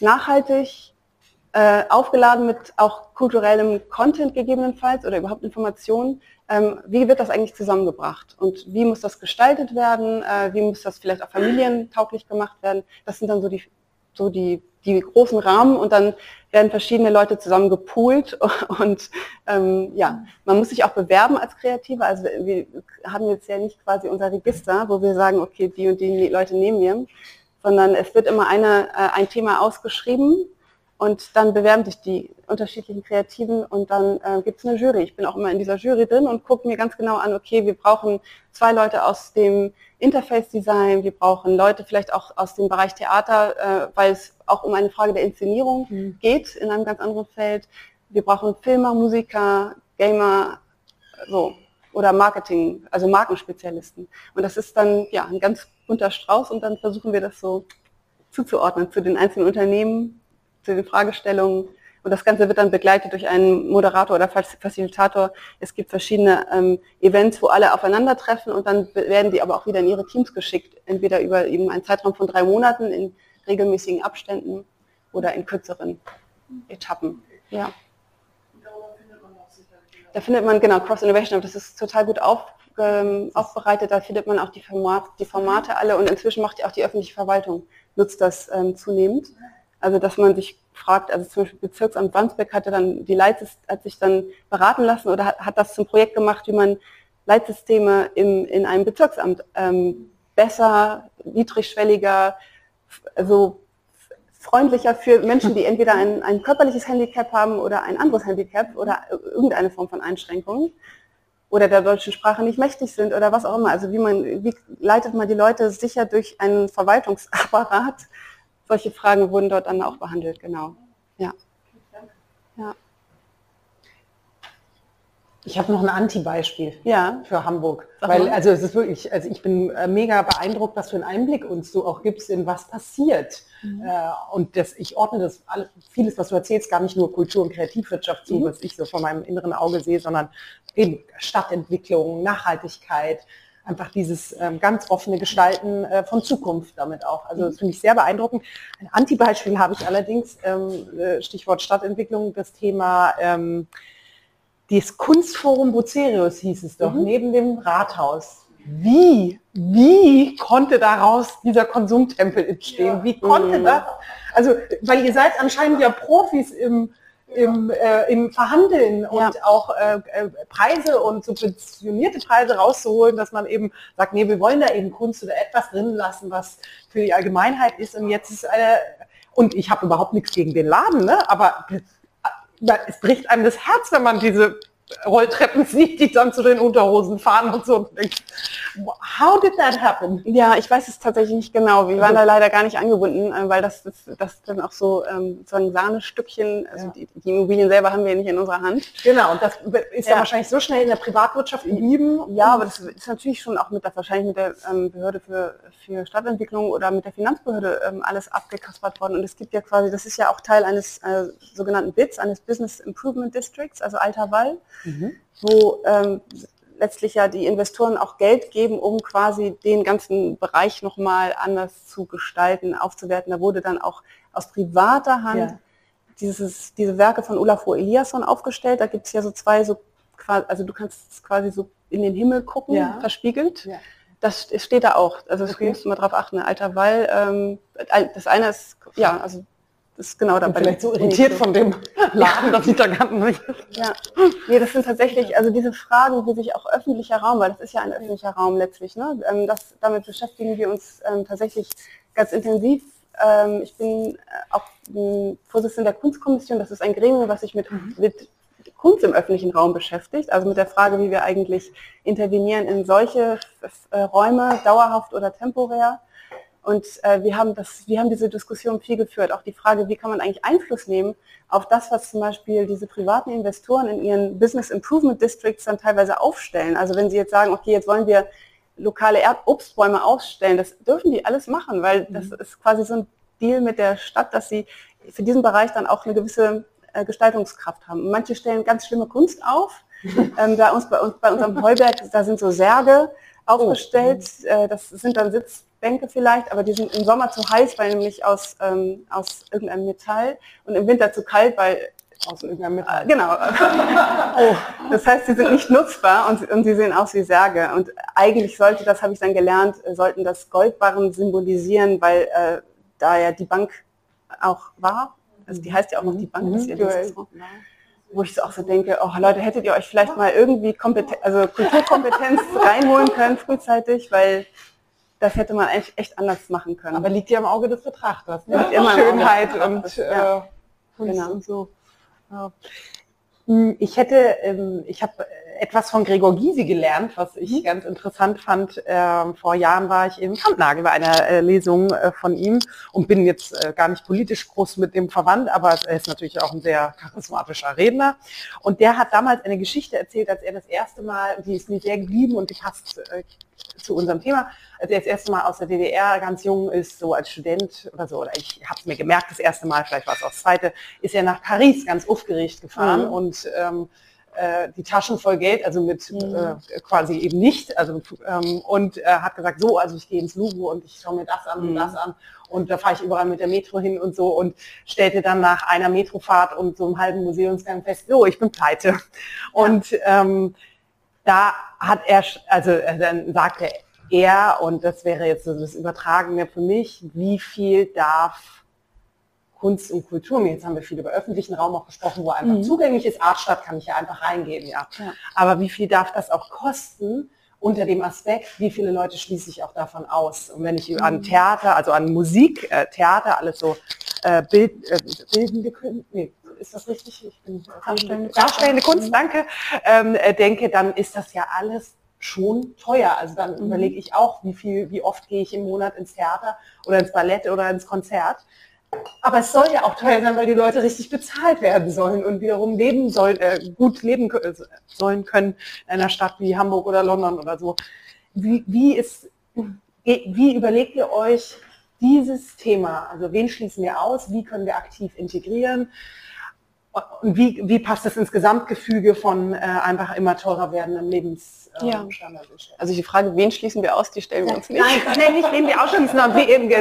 Speaker 2: nachhaltig, äh, aufgeladen mit auch kulturellem Content gegebenenfalls oder überhaupt Informationen, ähm, wie wird das eigentlich zusammengebracht und wie muss das gestaltet werden, äh, wie muss das vielleicht auch familientauglich gemacht werden. Das sind dann so die, so die, die großen Rahmen und dann werden verschiedene Leute zusammen gepoolt und ähm, ja, man muss sich auch bewerben als Kreativer. Also wir haben jetzt ja nicht quasi unser Register, wo wir sagen, okay, die und die Leute nehmen wir, sondern es wird immer eine, äh, ein Thema ausgeschrieben und dann bewerben sich die unterschiedlichen Kreativen und dann äh, gibt es eine Jury. Ich bin auch immer in dieser Jury drin und gucke mir ganz genau an, okay, wir brauchen zwei Leute aus dem Interface-Design, wir brauchen Leute vielleicht auch aus dem Bereich Theater, äh, weil es auch um eine Frage der Inszenierung mhm. geht in einem ganz anderen Feld. Wir brauchen Filmer, Musiker, Gamer, so oder Marketing, also Markenspezialisten. Und das ist dann ja ein ganz bunter Strauß und dann versuchen wir das so zuzuordnen zu den einzelnen Unternehmen zu den Fragestellungen. Und das Ganze wird dann begleitet durch einen Moderator oder Facilitator. Es gibt verschiedene ähm, Events, wo alle aufeinandertreffen und dann werden die aber auch wieder in ihre Teams geschickt, entweder über eben einen Zeitraum von drei Monaten in regelmäßigen Abständen oder in kürzeren Etappen. Ja. Da findet man, genau, Cross Innovation, das ist total gut auf, ähm, aufbereitet, da findet man auch die, Format, die Formate alle und inzwischen macht ja auch die öffentliche Verwaltung, nutzt das ähm, zunehmend. Also dass man sich fragt, also zum Beispiel Bezirksamt Wandsbek hatte dann die Leitsys hat sich dann beraten lassen oder hat, hat, das zum Projekt gemacht, wie man Leitsysteme im, in einem Bezirksamt ähm, besser, niedrigschwelliger, also freundlicher für Menschen, die entweder ein, ein körperliches Handicap haben oder ein anderes Handicap oder irgendeine Form von Einschränkung oder der deutschen Sprache nicht mächtig sind oder was auch immer. Also wie man, wie leitet man die Leute sicher durch einen Verwaltungsapparat solche Fragen wurden dort dann auch behandelt, genau. Ja.
Speaker 1: ja. Ich habe noch ein Anti-Beispiel
Speaker 2: ja.
Speaker 1: für Hamburg. Weil, also es ist wirklich, also ich bin äh, mega beeindruckt, was für einen Einblick uns du auch gibst, in was passiert. Mhm. Äh, und das, ich ordne das vieles, was du erzählst, gar nicht nur Kultur- und Kreativwirtschaft zu, mhm. was ich so von meinem inneren Auge sehe, sondern eben Stadtentwicklung, Nachhaltigkeit, einfach dieses ähm, ganz offene Gestalten äh, von Zukunft damit auch. Also das finde ich sehr beeindruckend. Ein Antibeispiel habe ich allerdings, ähm, äh, Stichwort Stadtentwicklung, das Thema ähm, das Kunstforum Bucerius hieß es doch, mhm. neben dem Rathaus. Wie, wie konnte daraus dieser Konsumtempel entstehen? Ja. Wie konnte mhm. das? Also, weil ihr seid anscheinend ja Profis im im, äh, im Verhandeln und ja. auch äh, äh, Preise und subventionierte Preise rauszuholen, dass man eben sagt, nee, wir wollen da eben Kunst oder etwas drin lassen, was für die Allgemeinheit ist. Und jetzt ist eine, und ich habe überhaupt nichts gegen den Laden, ne? aber es bricht einem das Herz, wenn man diese Rolltreppen sieht, die dann zu den Unterhosen fahren und so. How did that happen?
Speaker 2: Ja, ich weiß es tatsächlich nicht genau. Wir waren da leider gar nicht angebunden, äh, weil das, das, das dann auch so ähm, sozusagen Sahnestückchen, also ja. die, die, Immobilien selber haben wir nicht in unserer Hand.
Speaker 1: Genau, und das ist ja. wahrscheinlich so schnell in der Privatwirtschaft geblieben.
Speaker 2: Ja, aber das ist natürlich schon auch mit der, wahrscheinlich mit der ähm, Behörde für, für Stadtentwicklung oder mit der Finanzbehörde ähm, alles abgekaspert worden. Und es gibt ja quasi, das ist ja auch Teil eines äh, sogenannten BITs, eines Business Improvement Districts, also Alter Wall, mhm. wo ähm, letztlich ja die Investoren auch Geld geben, um quasi den ganzen Bereich nochmal anders zu gestalten, aufzuwerten. Da wurde dann auch aus privater Hand ja. dieses, diese Werke von Olafur Eliasson aufgestellt. Da gibt es ja so zwei, so also du kannst quasi so in den Himmel gucken, ja. verspiegelt. Ja. Das steht da auch. Also okay. musst du mal drauf achten. Alter Wall, ähm, das eine ist, ja, also ist genau dabei.
Speaker 1: Vielleicht so irritiert von dem Laden, dass ich da gar nicht.
Speaker 2: Ja, nee, das sind tatsächlich, also diese Fragen, wie sich auch öffentlicher Raum, weil das ist ja ein öffentlicher Raum letztlich, ne? Ähm, das, damit beschäftigen wir uns ähm, tatsächlich ganz intensiv. Ähm, ich bin äh, auch Vorsitzender der Kunstkommission, das ist ein Gremium, was sich mit, mhm. mit Kunst im öffentlichen Raum beschäftigt, also mit der Frage, wie wir eigentlich intervenieren in solche äh, Räume, dauerhaft oder temporär. Und äh, wir, haben das, wir haben diese Diskussion viel geführt. Auch die Frage, wie kann man eigentlich Einfluss nehmen auf das, was zum Beispiel diese privaten Investoren in ihren Business Improvement Districts dann teilweise aufstellen. Also wenn sie jetzt sagen, okay, jetzt wollen wir lokale Erdobstbäume ausstellen, das dürfen die alles machen, weil das mhm. ist quasi so ein Deal mit der Stadt, dass sie für diesen Bereich dann auch eine gewisse äh, Gestaltungskraft haben. Manche stellen ganz schlimme Kunst auf. ähm, bei, uns, bei, uns, bei unserem Heuberg, da sind so Särge aufgestellt. Oh. Äh, das sind dann Sitz Bänke vielleicht, aber die sind im Sommer zu heiß, weil nämlich aus, ähm, aus irgendeinem Metall und im Winter zu kalt, weil aus irgendeinem Metall. Äh, genau. oh. Das heißt, sie sind nicht nutzbar und, und sie sehen aus wie Särge. Und eigentlich sollte, das habe ich dann gelernt, sollten das Goldbarren symbolisieren, weil äh, da ja die Bank auch war. Also die heißt ja auch noch die Bank, mhm. ist ja dieses, wo ich so auch so denke, oh Leute, hättet ihr euch vielleicht mal irgendwie Kompeten also Kulturkompetenz reinholen können frühzeitig, weil das hätte man echt, echt anders machen können.
Speaker 1: Aber liegt ja im Auge des Betrachters. Ne? Ja, Schönheit und, ja. äh,
Speaker 2: genau. und so.
Speaker 1: Ja. Hm, ich hätte, ähm, ich habe etwas von Gregor Gysi gelernt, was ich mhm. ganz interessant fand. Ähm, vor Jahren war ich im Kampnagel bei einer äh, Lesung äh, von ihm und bin jetzt äh, gar nicht politisch groß mit dem verwandt, aber er ist natürlich auch ein sehr charismatischer Redner. Und der hat damals eine Geschichte erzählt, als er das erste Mal, die ist mir sehr geblieben und die passt zu unserem Thema, als er das erste Mal aus der DDR ganz jung ist, so als Student oder so, oder ich habe es mir gemerkt, das erste Mal, vielleicht war es auch das zweite, ist er nach Paris ganz aufgeregt gefahren mhm. und ähm, äh, die Taschen voll Geld, also mit mhm. äh, quasi eben nicht, also ähm, und äh, hat gesagt, so, also ich gehe ins Louvre und ich schaue mir das an mhm. und das an und da fahre ich überall mit der Metro hin und so und stellte dann nach einer Metrofahrt und so einem halben Museumsgang fest, so, ich bin pleite. Ja. Und ähm, da hat er, also äh, dann sagte er, und das wäre jetzt so das Übertragene für mich, wie viel darf Kunst und Kultur, jetzt haben wir viel über öffentlichen Raum auch gesprochen, wo einfach mhm. zugänglich ist, Artstadt kann ich ja einfach reingehen, ja. ja. Aber wie viel darf das auch kosten? unter dem Aspekt, wie viele Leute schließe ich auch davon aus. Und wenn ich mhm. an Theater, also an Musik, äh, Theater, alles so äh, Bild, äh, bildende nee, ist das richtig? Ich bin darstellende, darstellende Kunst, danke. Ähm, äh, denke, dann ist das ja alles schon teuer. Also dann mhm. überlege ich auch, wie viel, wie oft gehe ich im Monat ins Theater oder ins Ballett oder ins Konzert. Aber es soll ja auch teuer sein, weil die Leute richtig bezahlt werden sollen und wiederum leben sollen, äh, gut leben sollen können in einer Stadt wie Hamburg oder London oder so. Wie, wie, ist, wie überlegt ihr euch dieses Thema? Also wen schließen wir aus? Wie können wir aktiv integrieren? Und wie, wie passt das ins Gesamtgefüge von äh, einfach immer teurer werdenden Lebensstandard?
Speaker 2: Äh, ja. Also die Frage, wen schließen wir aus, die stellen wir uns nicht.
Speaker 1: Nein, nein nicht wen wir ausschließen, sondern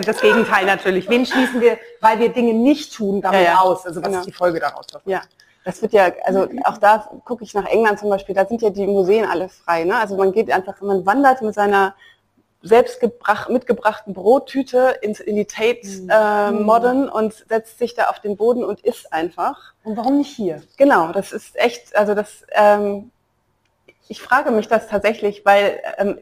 Speaker 1: das Gegenteil natürlich. Wen schließen wir, weil wir Dinge nicht tun, damit ja, ja. aus? Also was genau. ist die Folge daraus?
Speaker 2: Ja. Das wird ja, also auch da gucke ich nach England zum Beispiel, da sind ja die Museen alle frei. Ne? Also man geht einfach, man wandert mit seiner selbst mitgebrachten Brottüte ins, in die Tate mhm. äh. Modern und setzt sich da auf den Boden und isst einfach.
Speaker 1: Und warum nicht hier?
Speaker 2: Genau, das ist echt, also das, ähm, ich frage mich das tatsächlich, weil ähm,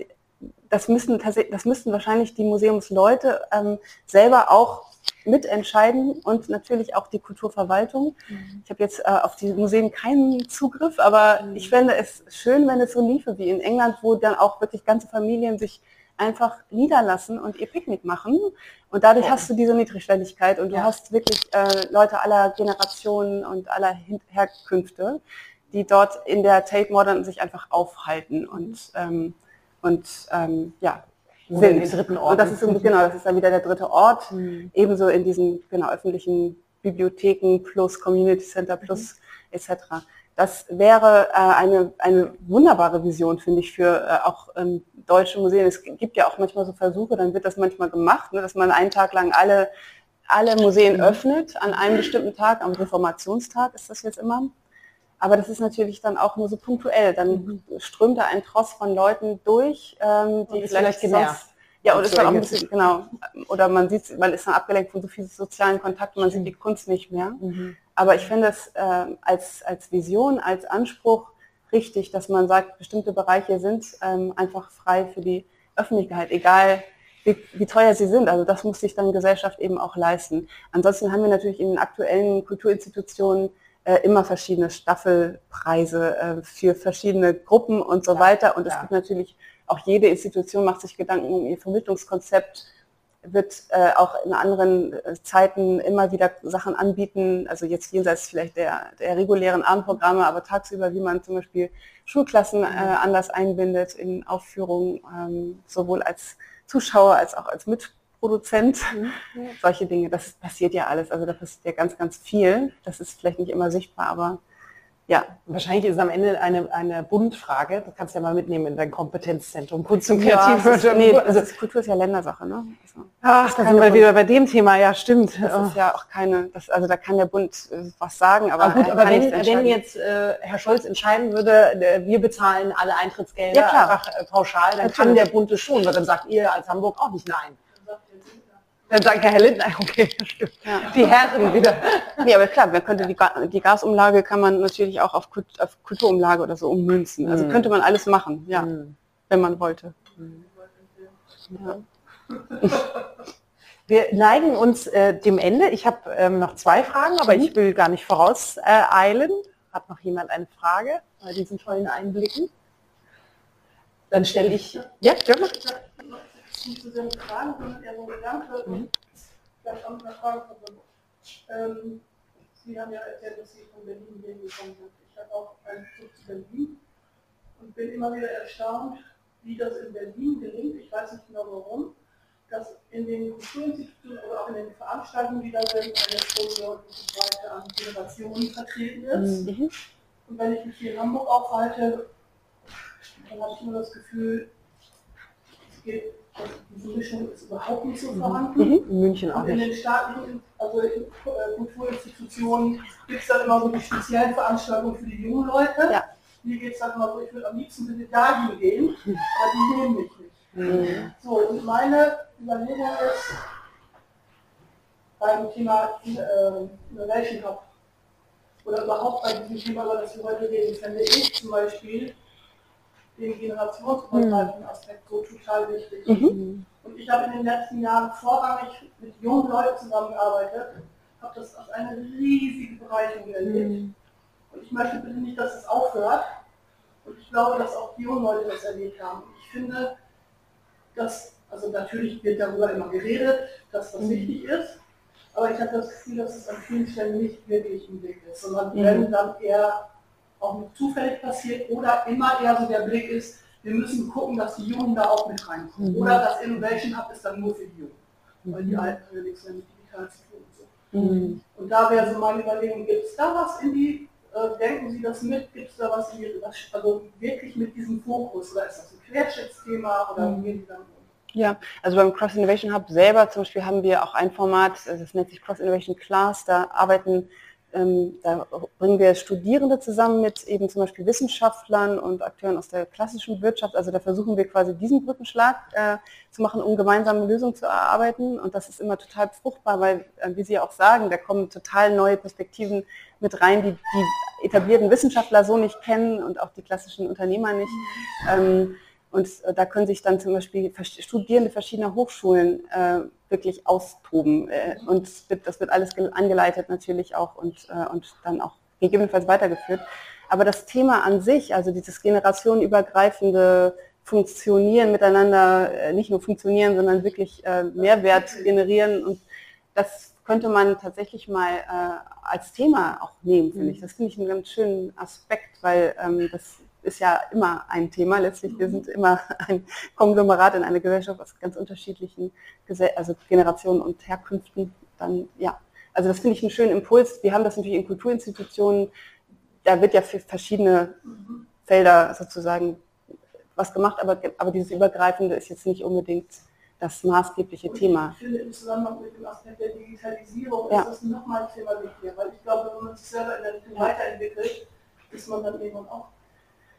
Speaker 2: das müssen, das müssten wahrscheinlich die Museumsleute ähm, selber auch mitentscheiden und natürlich auch die Kulturverwaltung. Mhm. Ich habe jetzt äh, auf die Museen keinen Zugriff, aber mhm. ich fände es schön, wenn es so liefe wie in England, wo dann auch wirklich ganze Familien sich einfach niederlassen und ihr Picknick machen. Und dadurch ja. hast du diese Niedrigschwelligkeit und du hast wirklich äh, Leute aller Generationen und aller Herkünfte, die dort in der Tate Modern sich einfach aufhalten und, ähm, und ähm, ja,
Speaker 1: Oder sind. dritten Ort.
Speaker 2: Und das ist genau, das ist dann wieder der dritte Ort. Mhm. Ebenso in diesen genau öffentlichen Bibliotheken plus Community Center plus mhm. etc. Das wäre äh, eine, eine wunderbare Vision, finde ich, für äh, auch ähm, deutsche Museen. Es gibt ja auch manchmal so Versuche, dann wird das manchmal gemacht, ne, dass man einen Tag lang alle, alle Museen mhm. öffnet, an einem bestimmten Tag, am Reformationstag ist das jetzt immer. Aber das ist natürlich dann auch nur so punktuell. Dann mhm. strömt da ein Tross von Leuten durch, ähm, die vielleicht, vielleicht genervt. Ja, oder ist dann auch ein bisschen, genau. Oder man sieht, man ist dann abgelenkt von so vielen sozialen Kontakten, man sieht die Kunst nicht mehr. Mhm. Aber ich finde es äh, als, als Vision, als Anspruch richtig, dass man sagt, bestimmte Bereiche sind ähm, einfach frei für die Öffentlichkeit, egal wie, wie, teuer sie sind. Also das muss sich dann Gesellschaft eben auch leisten. Ansonsten haben wir natürlich in den aktuellen Kulturinstitutionen äh, immer verschiedene Staffelpreise äh, für verschiedene Gruppen und so ja, weiter. Und es ja. gibt natürlich auch jede Institution macht sich Gedanken um ihr Vermittlungskonzept wird äh, auch in anderen äh, Zeiten immer wieder Sachen anbieten, also jetzt jenseits vielleicht der, der regulären Abendprogramme, aber tagsüber, wie man zum Beispiel Schulklassen äh, mhm. anders einbindet in Aufführungen, ähm, sowohl als Zuschauer als auch als Mitproduzent. Mhm. Solche Dinge, das passiert ja alles, also da passiert ja ganz, ganz viel. Das ist vielleicht nicht immer sichtbar, aber ja,
Speaker 1: wahrscheinlich ist es am Ende eine, eine Bundfrage. Das kannst du ja mal mitnehmen in dein Kompetenzzentrum Kunst und Kreativwirtschaft.
Speaker 2: Ja, nee, also Kultur ist ja Ländersache, ne?
Speaker 1: Also, Ach, da sind wir wieder bei dem Thema. Ja, stimmt.
Speaker 2: Das ist ja auch keine, das, also da kann der Bund äh, was sagen, aber,
Speaker 1: aber gut, aber wenn, wenn jetzt äh, Herr Scholz entscheiden würde, äh, wir bezahlen alle Eintrittsgelder
Speaker 2: ja,
Speaker 1: einfach äh, pauschal, dann Natürlich. kann der Bund es schon, weil dann sagt ihr als Hamburg auch nicht nein. Dann sagt der Herr Lindner, okay, stimmt. Ja. Die Herren wieder.
Speaker 2: Nee, aber klar, man könnte die, die Gasumlage kann man natürlich auch auf, auf Kulturumlage oder so ummünzen. Also mhm. könnte man alles machen, ja, mhm. wenn man wollte. Mhm.
Speaker 1: Ja. Wir neigen uns äh, dem Ende. Ich habe ähm, noch zwei Fragen, aber ich will gar nicht vorauseilen. Hat noch jemand eine Frage bei diesen tollen Einblicken? Dann stelle ich. Ja, gerne
Speaker 3: nicht so sehr eine Frage, sondern eher so ein Gedanke mhm. und vielleicht auch mit einer Frage verbunden. Ähm, Sie haben ja erzählt, dass Sie von Berlin hier gekommen sind. Ich habe auch einen Bezug zu Berlin und bin immer wieder erstaunt, wie das in Berlin gelingt. Ich weiß nicht genau warum, dass in den Kulturinstituten oder auch in den Veranstaltungen, die da sind, eine und so weiter an Generationen vertreten ist. Mhm. Und wenn ich mich hier in Hamburg aufhalte, dann habe ich immer das Gefühl, geht diese Mischung ist überhaupt nicht so vorhanden.
Speaker 1: Mhm. In München auch
Speaker 3: und in
Speaker 1: nicht.
Speaker 3: den staatlichen, also in äh, Kulturinstitutionen gibt es dann immer so die speziellen Veranstaltungen für die jungen Leute. Ja. Mir geht es dann immer so, ich würde am liebsten bitte dahin gehen, aber die nehmen mich nicht. Mhm. So, und meine Überlegung ist, beim Thema äh, Innovation Hub oder überhaupt bei diesem Thema, über das wir heute reden, fände ich zum Beispiel den generationsübergreifenden mhm. Aspekt so total wichtig. Mhm. Und ich habe in den letzten Jahren vorrangig mit jungen Leuten zusammengearbeitet, habe das als eine riesige Bereicherung erlebt. Mhm. Und ich möchte bitte nicht, dass es aufhört. Und ich glaube, dass auch die jungen Leute das erlebt haben. Ich finde, dass, also natürlich wird darüber immer geredet, dass das mhm. wichtig ist, aber ich habe das Gefühl, dass es an vielen Stellen nicht wirklich im Blick ist, sondern mhm. wenn dann eher auch nur zufällig passiert oder immer eher so der Blick ist, wir müssen gucken, dass die Jungen da auch mit reinkommen. Mhm. Oder das Innovation Hub ist dann nur für die Jungen, weil die mhm. Alten ja nichts mehr mit digital zu tun. Und, so. Mhm. und da wäre so meine Überlegung, gibt es da was in die, äh, denken Sie das mit, gibt es da was in die, also wirklich mit diesem Fokus, oder ist das ein Querschnittsthema oder mhm. wie gehen Sie dann
Speaker 2: ja, also beim Cross Innovation Hub selber zum Beispiel haben wir auch ein Format, das nennt sich Cross Innovation Class, da arbeiten da bringen wir Studierende zusammen mit eben zum Beispiel Wissenschaftlern und Akteuren aus der klassischen Wirtschaft. Also da versuchen wir quasi diesen Brückenschlag äh, zu machen, um gemeinsame Lösungen zu erarbeiten. Und das ist immer total fruchtbar, weil, äh, wie Sie ja auch sagen, da kommen total neue Perspektiven mit rein, die die etablierten Wissenschaftler so nicht kennen und auch die klassischen Unternehmer nicht. Ähm, Und äh, da können sich dann zum Beispiel Studierende verschiedener Hochschulen äh, wirklich austoben. Äh, und das wird alles angeleitet natürlich auch und, äh, und dann auch gegebenenfalls weitergeführt. Aber das Thema an sich, also dieses generationenübergreifende Funktionieren miteinander, äh, nicht nur funktionieren, sondern wirklich äh, Mehrwert generieren und das könnte man tatsächlich mal als Thema auch nehmen, finde ich. Das finde ich einen ganz schönen Aspekt, weil ähm, das ist ja immer ein Thema. Letztlich, wir sind immer ein Konglomerat in einer Gesellschaft aus ganz unterschiedlichen Gesell also Generationen und Herkünften. Dann, ja, also das finde ich einen schönen Impuls. Wir haben das natürlich in Kulturinstitutionen, da wird ja für verschiedene Felder sozusagen was gemacht, aber, aber dieses Übergreifende ist jetzt nicht unbedingt das maßgebliche
Speaker 4: und
Speaker 2: Thema.
Speaker 4: Ich finde im Zusammenhang mit dem Aspekt der Digitalisierung
Speaker 2: ja.
Speaker 4: ist das nochmal ein Thema wichtiger, weil ich glaube, wenn man sich selber in der Richtung weiterentwickelt, ist man dann irgendwann auch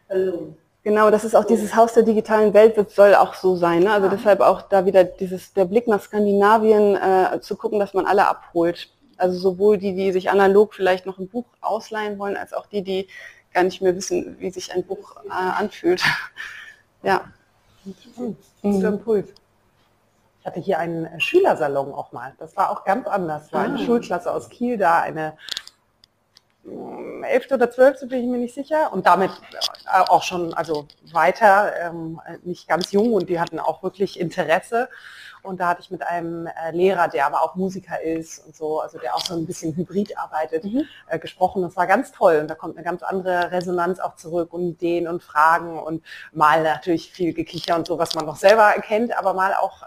Speaker 4: alone.
Speaker 2: Genau, das ist auch dieses Haus der digitalen Welt, wird, soll auch so sein. Ne? Also ja. deshalb auch da wieder dieses, der Blick nach Skandinavien äh, zu gucken, dass man alle abholt. Also sowohl die, die sich analog vielleicht noch ein Buch ausleihen wollen, als auch die, die gar nicht mehr wissen, wie sich ein Buch äh, anfühlt. ja.
Speaker 1: Guter Impuls. Ich hatte hier einen äh, Schülersalon auch mal. Das war auch ganz anders. War eine ah. Schulklasse aus Kiel da, eine 11. oder 12. bin ich mir nicht sicher und damit äh, auch schon also weiter, ähm, nicht ganz jung und die hatten auch wirklich Interesse und da hatte ich mit einem äh, Lehrer, der aber auch Musiker ist und so, also der auch so ein bisschen hybrid arbeitet, mhm. äh, gesprochen. Das war ganz toll und da kommt eine ganz andere Resonanz auch zurück und Ideen und Fragen und mal natürlich viel Gekicher und so, was man noch selber erkennt, aber mal auch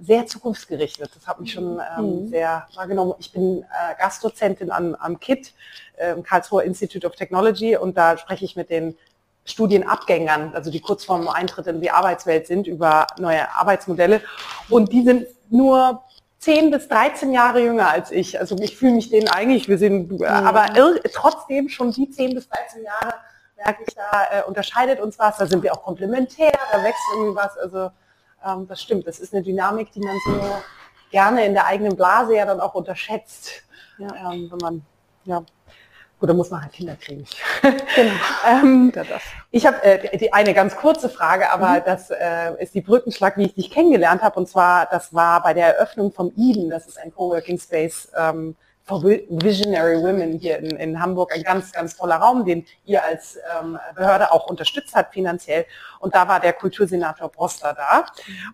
Speaker 1: sehr zukunftsgerichtet. Das hat mich schon ähm, mhm. sehr wahrgenommen. Ich bin äh, Gastdozentin am, am KIT, äh, Karlsruher Institute of Technology, und da spreche ich mit den Studienabgängern, also die kurz vorm Eintritt in die Arbeitswelt sind, über neue Arbeitsmodelle. Und die sind nur 10 bis 13 Jahre jünger als ich. Also ich fühle mich denen eigentlich, wir sind, mhm. aber trotzdem schon die 10 bis 13 Jahre merke ich, da äh, unterscheidet uns was, da sind wir auch komplementär, da wächst irgendwie was. Also das stimmt, das ist eine Dynamik, die man so gerne in der eigenen Blase ja dann auch unterschätzt. Ja. Ähm, wenn man, ja, gut, da muss man halt Kinder kriegen. Genau. ähm, ich habe äh, eine ganz kurze Frage, aber mhm. das äh, ist die Brückenschlag, wie ich dich kennengelernt habe. Und zwar, das war bei der Eröffnung vom Eden, das ist ein Coworking Space ähm, Visionary Women hier in, in, Hamburg ein ganz, ganz toller Raum, den ihr als ähm, Behörde auch unterstützt habt finanziell. Und da war der Kultursenator Broster da.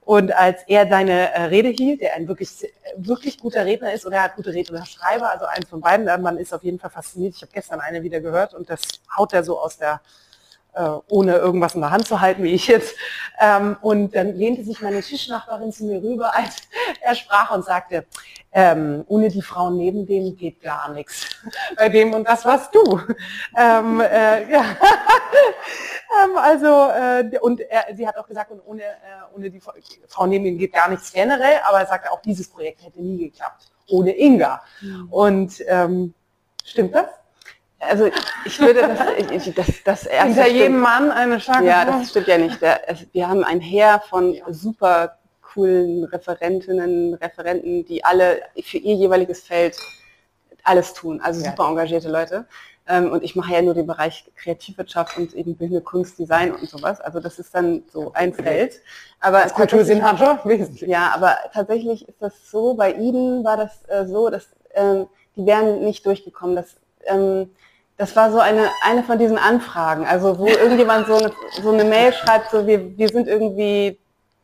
Speaker 1: Und als er seine äh, Rede hielt, der ein wirklich, wirklich guter Redner ist, oder er hat gute Rednerschreiber, also eins von beiden, man ist auf jeden Fall fasziniert. Ich habe gestern eine wieder gehört und das haut er so aus der äh, ohne irgendwas in der Hand zu halten, wie ich jetzt. Ähm, und dann lehnte sich meine Tischnachbarin zu mir rüber, als er sprach und sagte, ähm, ohne die Frauen neben dem geht gar nichts. Bei dem und das warst du. Ähm, äh, ja. ähm, also, äh, und er, sie hat auch gesagt, und ohne, äh, ohne die Frau neben ihm geht gar nichts generell, aber er sagte auch, dieses Projekt hätte nie geklappt. Ohne Inga. Mhm. Und ähm, stimmt das?
Speaker 2: Also ich würde das, das, das erste
Speaker 1: Hinter jedem Mann eine starke
Speaker 2: Ja, das stimmt ja nicht. Der, wir haben ein Heer von super coolen Referentinnen, Referenten, die alle für ihr jeweiliges Feld alles tun. Also super engagierte Leute. Ähm, und ich mache ja nur den Bereich Kreativwirtschaft und eben Bildende Kunst, Design und sowas. Also das ist dann so ein Feld.
Speaker 1: Aber das Kultursinn hat schon wesentlich.
Speaker 2: Ja, aber tatsächlich ist das so, bei Ihnen war das äh, so, dass ähm, die wären nicht durchgekommen. Das, ähm, das war so eine, eine von diesen Anfragen, also wo irgendjemand so eine, so eine Mail schreibt, so wir, wir sind irgendwie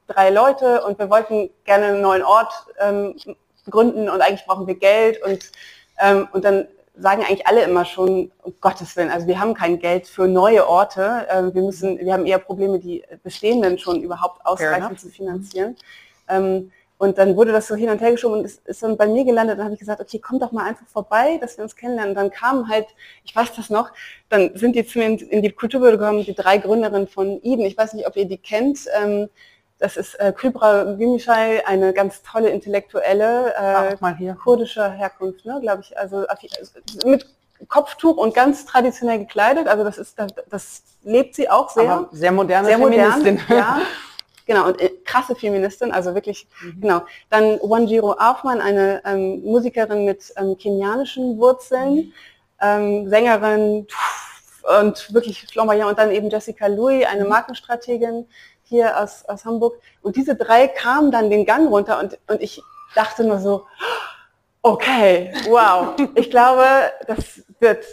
Speaker 2: drei Leute und wir wollten gerne einen neuen Ort ähm, gründen und eigentlich brauchen wir Geld und, ähm, und dann sagen eigentlich alle immer schon, um Gottes Willen, also wir haben kein Geld für neue Orte, ähm, wir müssen, wir haben eher Probleme, die bestehenden schon überhaupt ausreichend zu finanzieren. Ähm, und dann wurde das so hin und her geschoben und es ist dann bei mir gelandet. Dann habe ich gesagt, okay, komm doch mal einfach vorbei, dass wir uns kennenlernen. Und dann kamen halt, ich weiß das noch, dann sind die zu mir in, die Kulturbüro gekommen, die drei Gründerinnen von Eden. Ich weiß nicht, ob ihr die kennt. Ähm, das ist äh, Kybra Gümüşay, eine ganz tolle Intellektuelle,
Speaker 1: äh, mal hier.
Speaker 2: kurdischer Herkunft, ne, glaube ich. Also mit Kopftuch und ganz traditionell gekleidet. Also das ist, das, das lebt sie auch sehr. Aber
Speaker 1: sehr moderne
Speaker 2: sehr modern, ja. Genau, und äh, krasse Feministin, also wirklich, mhm. genau. Dann Wanjiro Aufmann, eine ähm, Musikerin mit ähm, kenianischen Wurzeln, mhm. ähm, Sängerin, und wirklich flamboyant und dann eben Jessica Louis, eine Markenstrategin hier aus, aus Hamburg. Und diese drei kamen dann den Gang runter und, und ich dachte nur so, okay, wow, ich glaube, das wird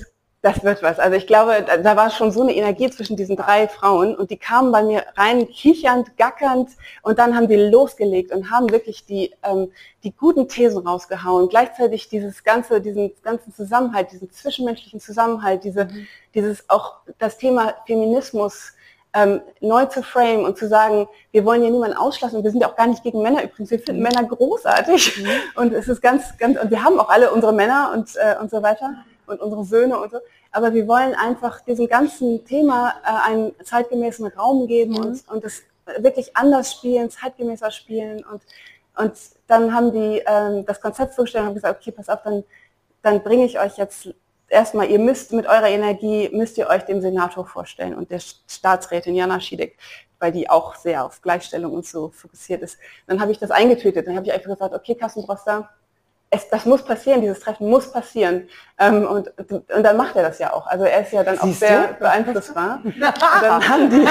Speaker 2: das wird was. Also ich glaube, da war schon so eine Energie zwischen diesen drei Frauen und die kamen bei mir rein, kichernd, gackernd und dann haben die losgelegt und haben wirklich die, ähm, die guten Thesen rausgehauen. Gleichzeitig dieses ganze, diesen ganzen Zusammenhalt, diesen zwischenmenschlichen Zusammenhalt, diese, mhm. dieses auch das Thema Feminismus ähm, neu zu frame und zu sagen, wir wollen hier niemanden ausschlafen. Wir sind ja auch gar nicht gegen Männer übrigens. Wir finden mhm. Männer großartig mhm. und es ist ganz, ganz, und wir haben auch alle unsere Männer und, äh, und so weiter und unsere Söhne und so. Aber wir wollen einfach diesem ganzen Thema äh, einen zeitgemäßen Raum geben mhm. und, und das wirklich anders spielen, zeitgemäßer spielen. Und, und dann haben die ähm, das Konzept vorgestellt und haben gesagt, okay, pass auf, dann, dann bringe ich euch jetzt erstmal, ihr müsst mit eurer Energie, müsst ihr euch dem Senator vorstellen und der Staatsrätin Jana Schiedek, weil die auch sehr auf Gleichstellung und so fokussiert ist. Dann habe ich das eingetütet. Dann habe ich einfach gesagt, okay, Kassenbroster, es, das muss passieren, dieses Treffen muss passieren. Ähm, und, und dann macht er das ja auch. Also er ist ja dann Siehst auch sehr du? beeinflussbar. und dann haben die,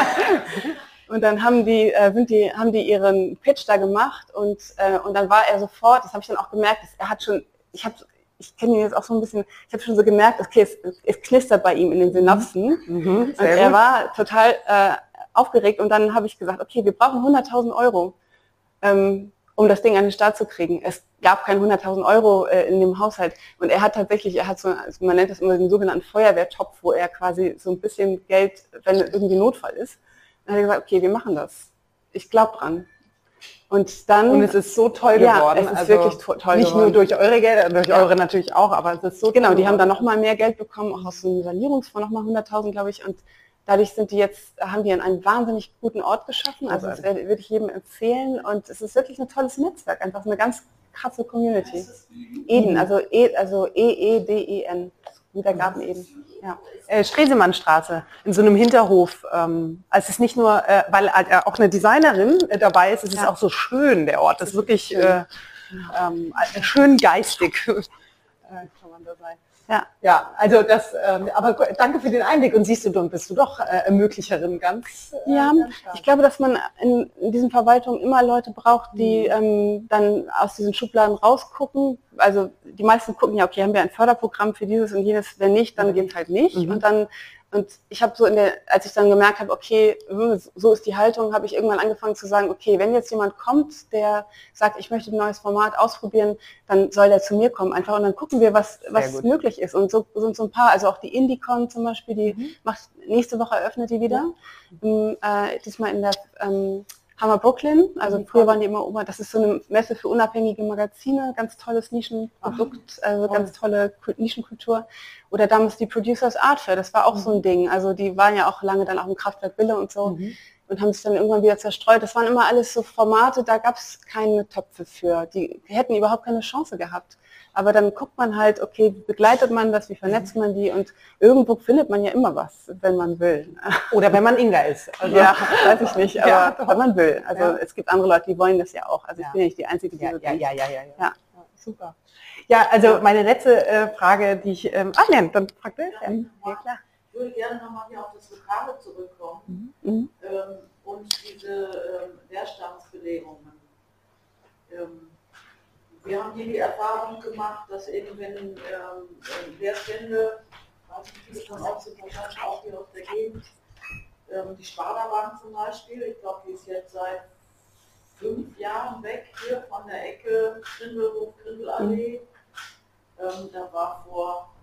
Speaker 2: und dann haben die, äh, sind die, haben die ihren Pitch da gemacht und, äh, und dann war er sofort, das habe ich dann auch gemerkt, er hat schon, ich habe ich kenne ihn jetzt auch so ein bisschen, ich habe schon so gemerkt, okay, es, es, knistert bei ihm in den Synapsen. Mhm, und er gut. war total äh, aufgeregt und dann habe ich gesagt, okay, wir brauchen 100.000 Euro. Ähm, um das Ding an den Start zu kriegen. Es gab kein 100.000 Euro äh, in dem Haushalt. Und er hat tatsächlich, er hat so, also man nennt das immer den sogenannten Feuerwehrtopf, wo er quasi so ein bisschen Geld, wenn irgendwie Notfall ist, dann hat er gesagt, okay, wir machen das. Ich glaube dran. Und dann.
Speaker 1: Und es ist so toll ja, geworden.
Speaker 2: Es ist also wirklich to toll
Speaker 1: Nicht geworden. nur durch eure Gelder, durch ja. eure natürlich auch, aber es ist so
Speaker 2: Genau, die haben dann nochmal mehr Geld bekommen, auch aus so einem Sanierungsfonds nochmal 100.000, glaube ich. Und Dadurch sind die jetzt, haben die einen wahnsinnig guten Ort geschaffen. Also das würde ich jedem empfehlen. Und es ist wirklich ein tolles Netzwerk, einfach eine ganz krasse Community. Eden, also E, also E-E-D-E-N. Wieder Garten Eden.
Speaker 1: Ja. Äh, Stresemannstraße, in so einem Hinterhof. Ähm, also es ist nicht nur, äh, weil äh, auch eine Designerin äh, dabei ist, es ist ja. auch so schön, der Ort. Das ist wirklich äh, ähm, schön geistig, äh, kann man da sein. Ja, ja, also das, ähm, aber danke für den Einblick und siehst du, dann bist du doch äh, Ermöglicherin ganz.
Speaker 2: Äh, ja, ganz ich glaube, dass man in, in diesen Verwaltungen immer Leute braucht, die mhm. ähm, dann aus diesen Schubladen rausgucken. Also die meisten gucken ja, okay, haben wir ein Förderprogramm für dieses und jenes, wenn nicht, dann mhm. geht halt nicht. Mhm. Und dann und ich habe so in der, als ich dann gemerkt habe, okay, hm, so ist die Haltung, habe ich irgendwann angefangen zu sagen, okay, wenn jetzt jemand kommt, der sagt, ich möchte ein neues Format ausprobieren, dann soll der zu mir kommen einfach und dann gucken wir, was, was möglich ist. Und so sind so ein paar, also auch die Indicon zum Beispiel, die mhm. macht nächste Woche eröffnet die wieder. Mhm. Äh, diesmal in der ähm, Hammer Brooklyn, also mhm. früher waren die immer Oma, das ist so eine Messe für unabhängige Magazine, ganz tolles Nischenprodukt, also ganz tolle Nischenkultur. Oder damals die Producers Art Fair, das war auch mhm. so ein mhm. Ding. Also die waren ja auch lange dann auch im Kraftwerk Wille und so mhm. und haben sich dann irgendwann wieder zerstreut. Das waren immer alles so Formate, da gab es keine Töpfe für. Die hätten überhaupt keine Chance gehabt. Aber dann guckt man halt, okay, wie begleitet man das, wie vernetzt man die und irgendwo findet man ja immer was, wenn man will.
Speaker 1: Oder wenn man Inga ist.
Speaker 2: Also, ja, weiß ich nicht, aber ja, wenn man will. Also ja. es gibt andere Leute, die wollen das ja auch. Also ich bin ja nicht die Einzige, die
Speaker 1: ja, ja, ja, ja, ja, ja. Super. Ja, also meine letzte äh, Frage, die ich, ähm, ach nein, dann fragt er. Ja,
Speaker 4: ja, klar. Ich würde gerne nochmal hier auf das Lokale zurückkommen mhm. mhm. ähm, und diese ähm, Leerstandsbelegungen. Ähm, wir haben hier die Erfahrung gemacht, dass eben wenn ähm, Leerstände, weiß nicht, viele von euch sind wahrscheinlich auch hier aus der Gegend, ähm, die Sparda zum Beispiel, ich glaube, die ist jetzt seit fünf Jahren weg hier von der Ecke Grindelhof, Grindelallee. Ähm, da war vor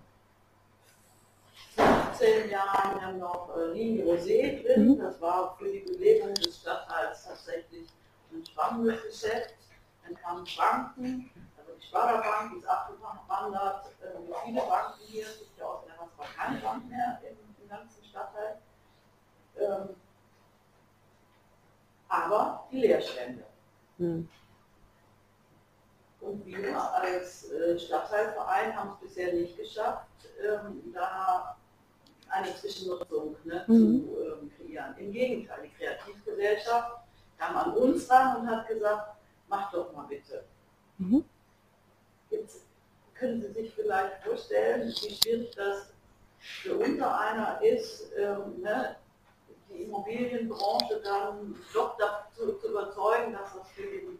Speaker 4: 15 Jahren ja noch äh, Linie Rosé drin. Mhm. Das war für die Belegung des Stadtteils tatsächlich ein spannendes Geschäft. Dann kamen Banken, also die Sparda-Bank, die ist abgewandert, äh, viele Banken hier, es gibt ja aus der Hasbach keine Bank mehr im, im ganzen Stadtteil. Ähm, aber die Leerstände. Mhm. Und wir als äh, Stadtteilverein haben es bisher nicht geschafft, ähm, da eine Zwischennutzung ne, mhm. zu ähm, kreieren. Im Gegenteil, die Kreativgesellschaft kam an uns ran und hat gesagt, mach doch mal bitte. Mhm. Jetzt können Sie sich vielleicht vorstellen, wie schwierig das für unter einer ist, ähm, ne, die Immobilienbranche dann doch dazu zu überzeugen, dass das für den,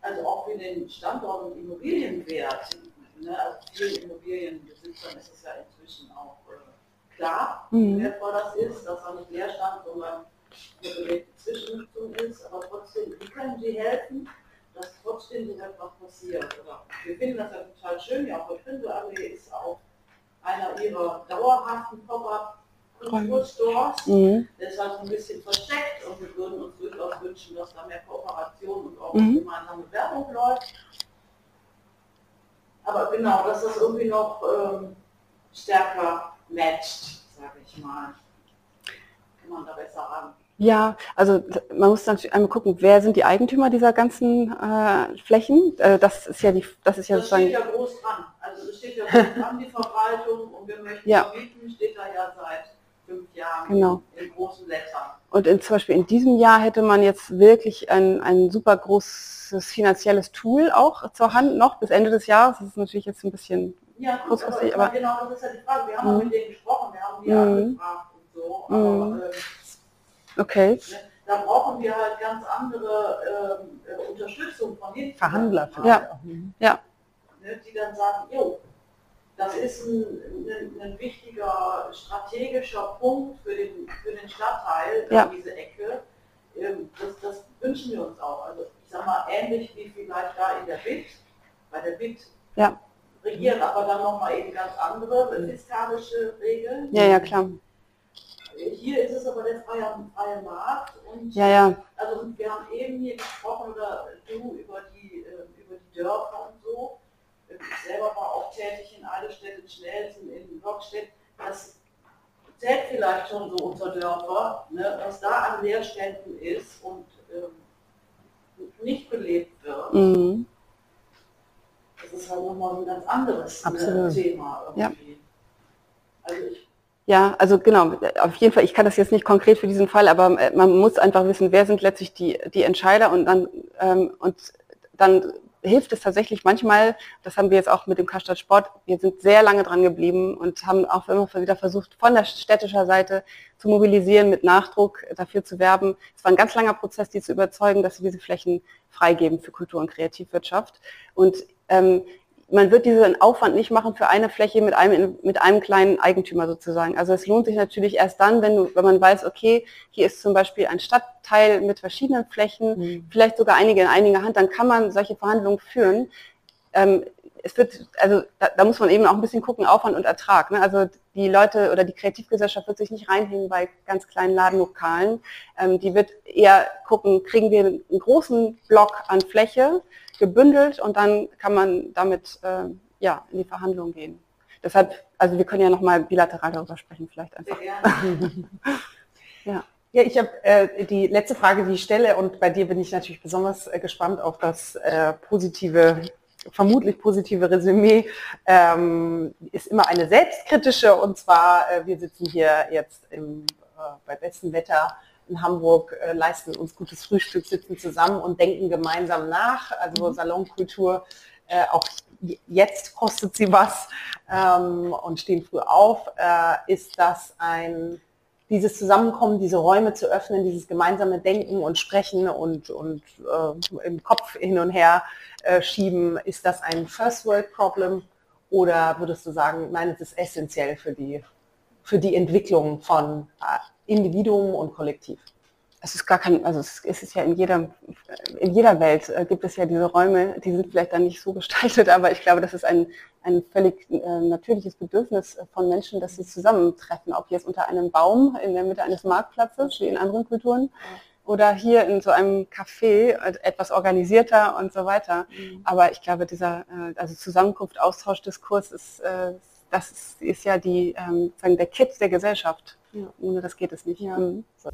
Speaker 4: also auch für den Standort und Immobilienwert, ne, also vielen Immobilienbesitzern ist es ja inzwischen auch äh, klar, mhm. wertvoll das ist, dass da nicht Leerstand, sondern eine bewegte Zwischennutzung ist, aber trotzdem, wie können Sie helfen, dass trotzdem so etwas passiert? Oder wir finden das ja total schön, ja, auch Allee ist auch einer ihrer dauerhaften Pop-up Kulturstores. Mhm. Der ist halt so ein bisschen versteckt und wir würden uns durchaus wünschen, dass da mehr Kooperation und auch mhm. gemeinsame Werbung läuft. Aber genau, dass das irgendwie noch ähm, stärker matcht, sage ich mal. Kann man da besser ran.
Speaker 2: Ja, also man muss natürlich einmal gucken, wer sind die Eigentümer dieser ganzen äh, Flächen. Äh, das ist ja die, das ist ja
Speaker 4: das sozusagen. steht ja groß dran. Also es steht ja groß dran, die Verwaltung und wir möchten ja. vermieten, steht da ja seit fünf Jahren
Speaker 2: genau.
Speaker 4: in großen Lettern.
Speaker 2: Und in, zum Beispiel in diesem Jahr hätte man jetzt wirklich ein, ein super großes finanzielles Tool auch zur Hand noch bis Ende des Jahres. Das ist natürlich jetzt ein bisschen
Speaker 4: ja, gut, kurzfristig. Aber, aber, genau, das ist ja die Frage. Wir haben mhm. mit denen gesprochen, wir haben die mhm. angefragt und so. Aber, mhm. äh,
Speaker 2: Okay.
Speaker 4: Ne, da brauchen wir halt ganz andere ähm, äh, Unterstützung von den
Speaker 2: Verhandler. Ja. ja.
Speaker 4: Ne, die dann sagen, jo, das ist ein, ein, ein, wichtiger strategischer Punkt für den, für den Stadtteil, ja. diese Ecke. Ähm, das, das, wünschen wir uns auch. Also ich sage mal, ähnlich wie vielleicht da in der BIT, bei der BIT
Speaker 2: ja.
Speaker 4: regieren aber dann nochmal eben ganz andere fiskalische Regeln.
Speaker 2: Ja, ja, klar.
Speaker 4: Hier ist es aber der freie, freie Markt und
Speaker 2: ja, ja.
Speaker 4: also wir haben eben hier gesprochen oder du über die äh, über die Dörfer und so. Ich selber war auch tätig in Eidelstedt, Schnelsen, in Blockstedt. Das zählt vielleicht schon so unter Dörfer, ne, was da an Leerständen ist und ähm, nicht belebt wird. Mhm. Das ist halt nochmal ein ganz anderes
Speaker 2: äh,
Speaker 4: Thema
Speaker 2: irgendwie. Ja. Also ich ja, also genau, auf jeden Fall, ich kann das jetzt nicht konkret für diesen Fall, aber äh, man muss einfach wissen, wer sind letztlich die, die Entscheider und dann, ähm, und dann hilft es tatsächlich manchmal, das haben wir jetzt auch mit dem Karstadt Sport, wir sind sehr lange dran geblieben und haben auch immer wieder versucht, von der städtischer Seite zu mobilisieren, mit Nachdruck dafür zu werben. Es war ein ganz langer Prozess, die zu überzeugen, dass sie diese Flächen freigeben für Kultur- und Kreativwirtschaft. Und ähm, man wird diesen Aufwand nicht machen für eine Fläche mit einem, mit einem kleinen Eigentümer sozusagen. Also es lohnt sich natürlich erst dann, wenn, du, wenn man weiß, okay, hier ist zum Beispiel ein Stadtteil mit verschiedenen Flächen, mhm. vielleicht sogar einige in einiger Hand, dann kann man solche Verhandlungen führen. Ähm, es wird, also da, da, muss man eben auch ein bisschen gucken, Aufwand und Ertrag. Ne? Also die Leute oder die Kreativgesellschaft wird sich nicht reinhängen bei ganz kleinen Ladenlokalen. Ähm, die wird eher gucken, kriegen wir einen großen Block an Fläche, gebündelt und dann kann man damit äh, ja, in die Verhandlungen gehen. Deshalb, also wir können ja nochmal bilateral darüber sprechen, vielleicht einfach.
Speaker 1: ja. Ja, ich habe äh, die letzte Frage, die ich stelle, und bei dir bin ich natürlich besonders äh, gespannt auf das äh, positive, vermutlich positive Resümee, ähm, ist immer eine selbstkritische, und zwar, äh, wir sitzen hier jetzt im, äh, bei bestem Wetter in Hamburg äh, leisten uns gutes Frühstück, sitzen zusammen und denken gemeinsam nach. Also mhm. Salonkultur, äh, auch jetzt kostet sie was ähm, und stehen früh auf. Äh, ist das ein, dieses Zusammenkommen, diese Räume zu öffnen, dieses gemeinsame Denken und Sprechen und, und äh, im Kopf hin und her äh, schieben, ist das ein First World Problem oder würdest du sagen, nein, es ist essentiell für die, für die Entwicklung von äh, Individuum und Kollektiv.
Speaker 2: Es ist gar kein, also es ist ja in jeder, in jeder Welt äh, gibt es ja diese Räume, die sind vielleicht dann nicht so gestaltet, aber ich glaube, das ist ein, ein völlig äh, natürliches Bedürfnis von Menschen, dass sie zusammentreffen, ob jetzt unter einem Baum in der Mitte eines Marktplatzes, wie in anderen Kulturen, oder hier in so einem Café, etwas organisierter und so weiter. Mhm. Aber ich glaube, dieser also Zusammenkunft, Austausch, Diskurs ist, das ist, ja die, ähm, sagen, der Kit der Gesellschaft. Ja. Ohne das geht es nicht. Ja. Mhm. So.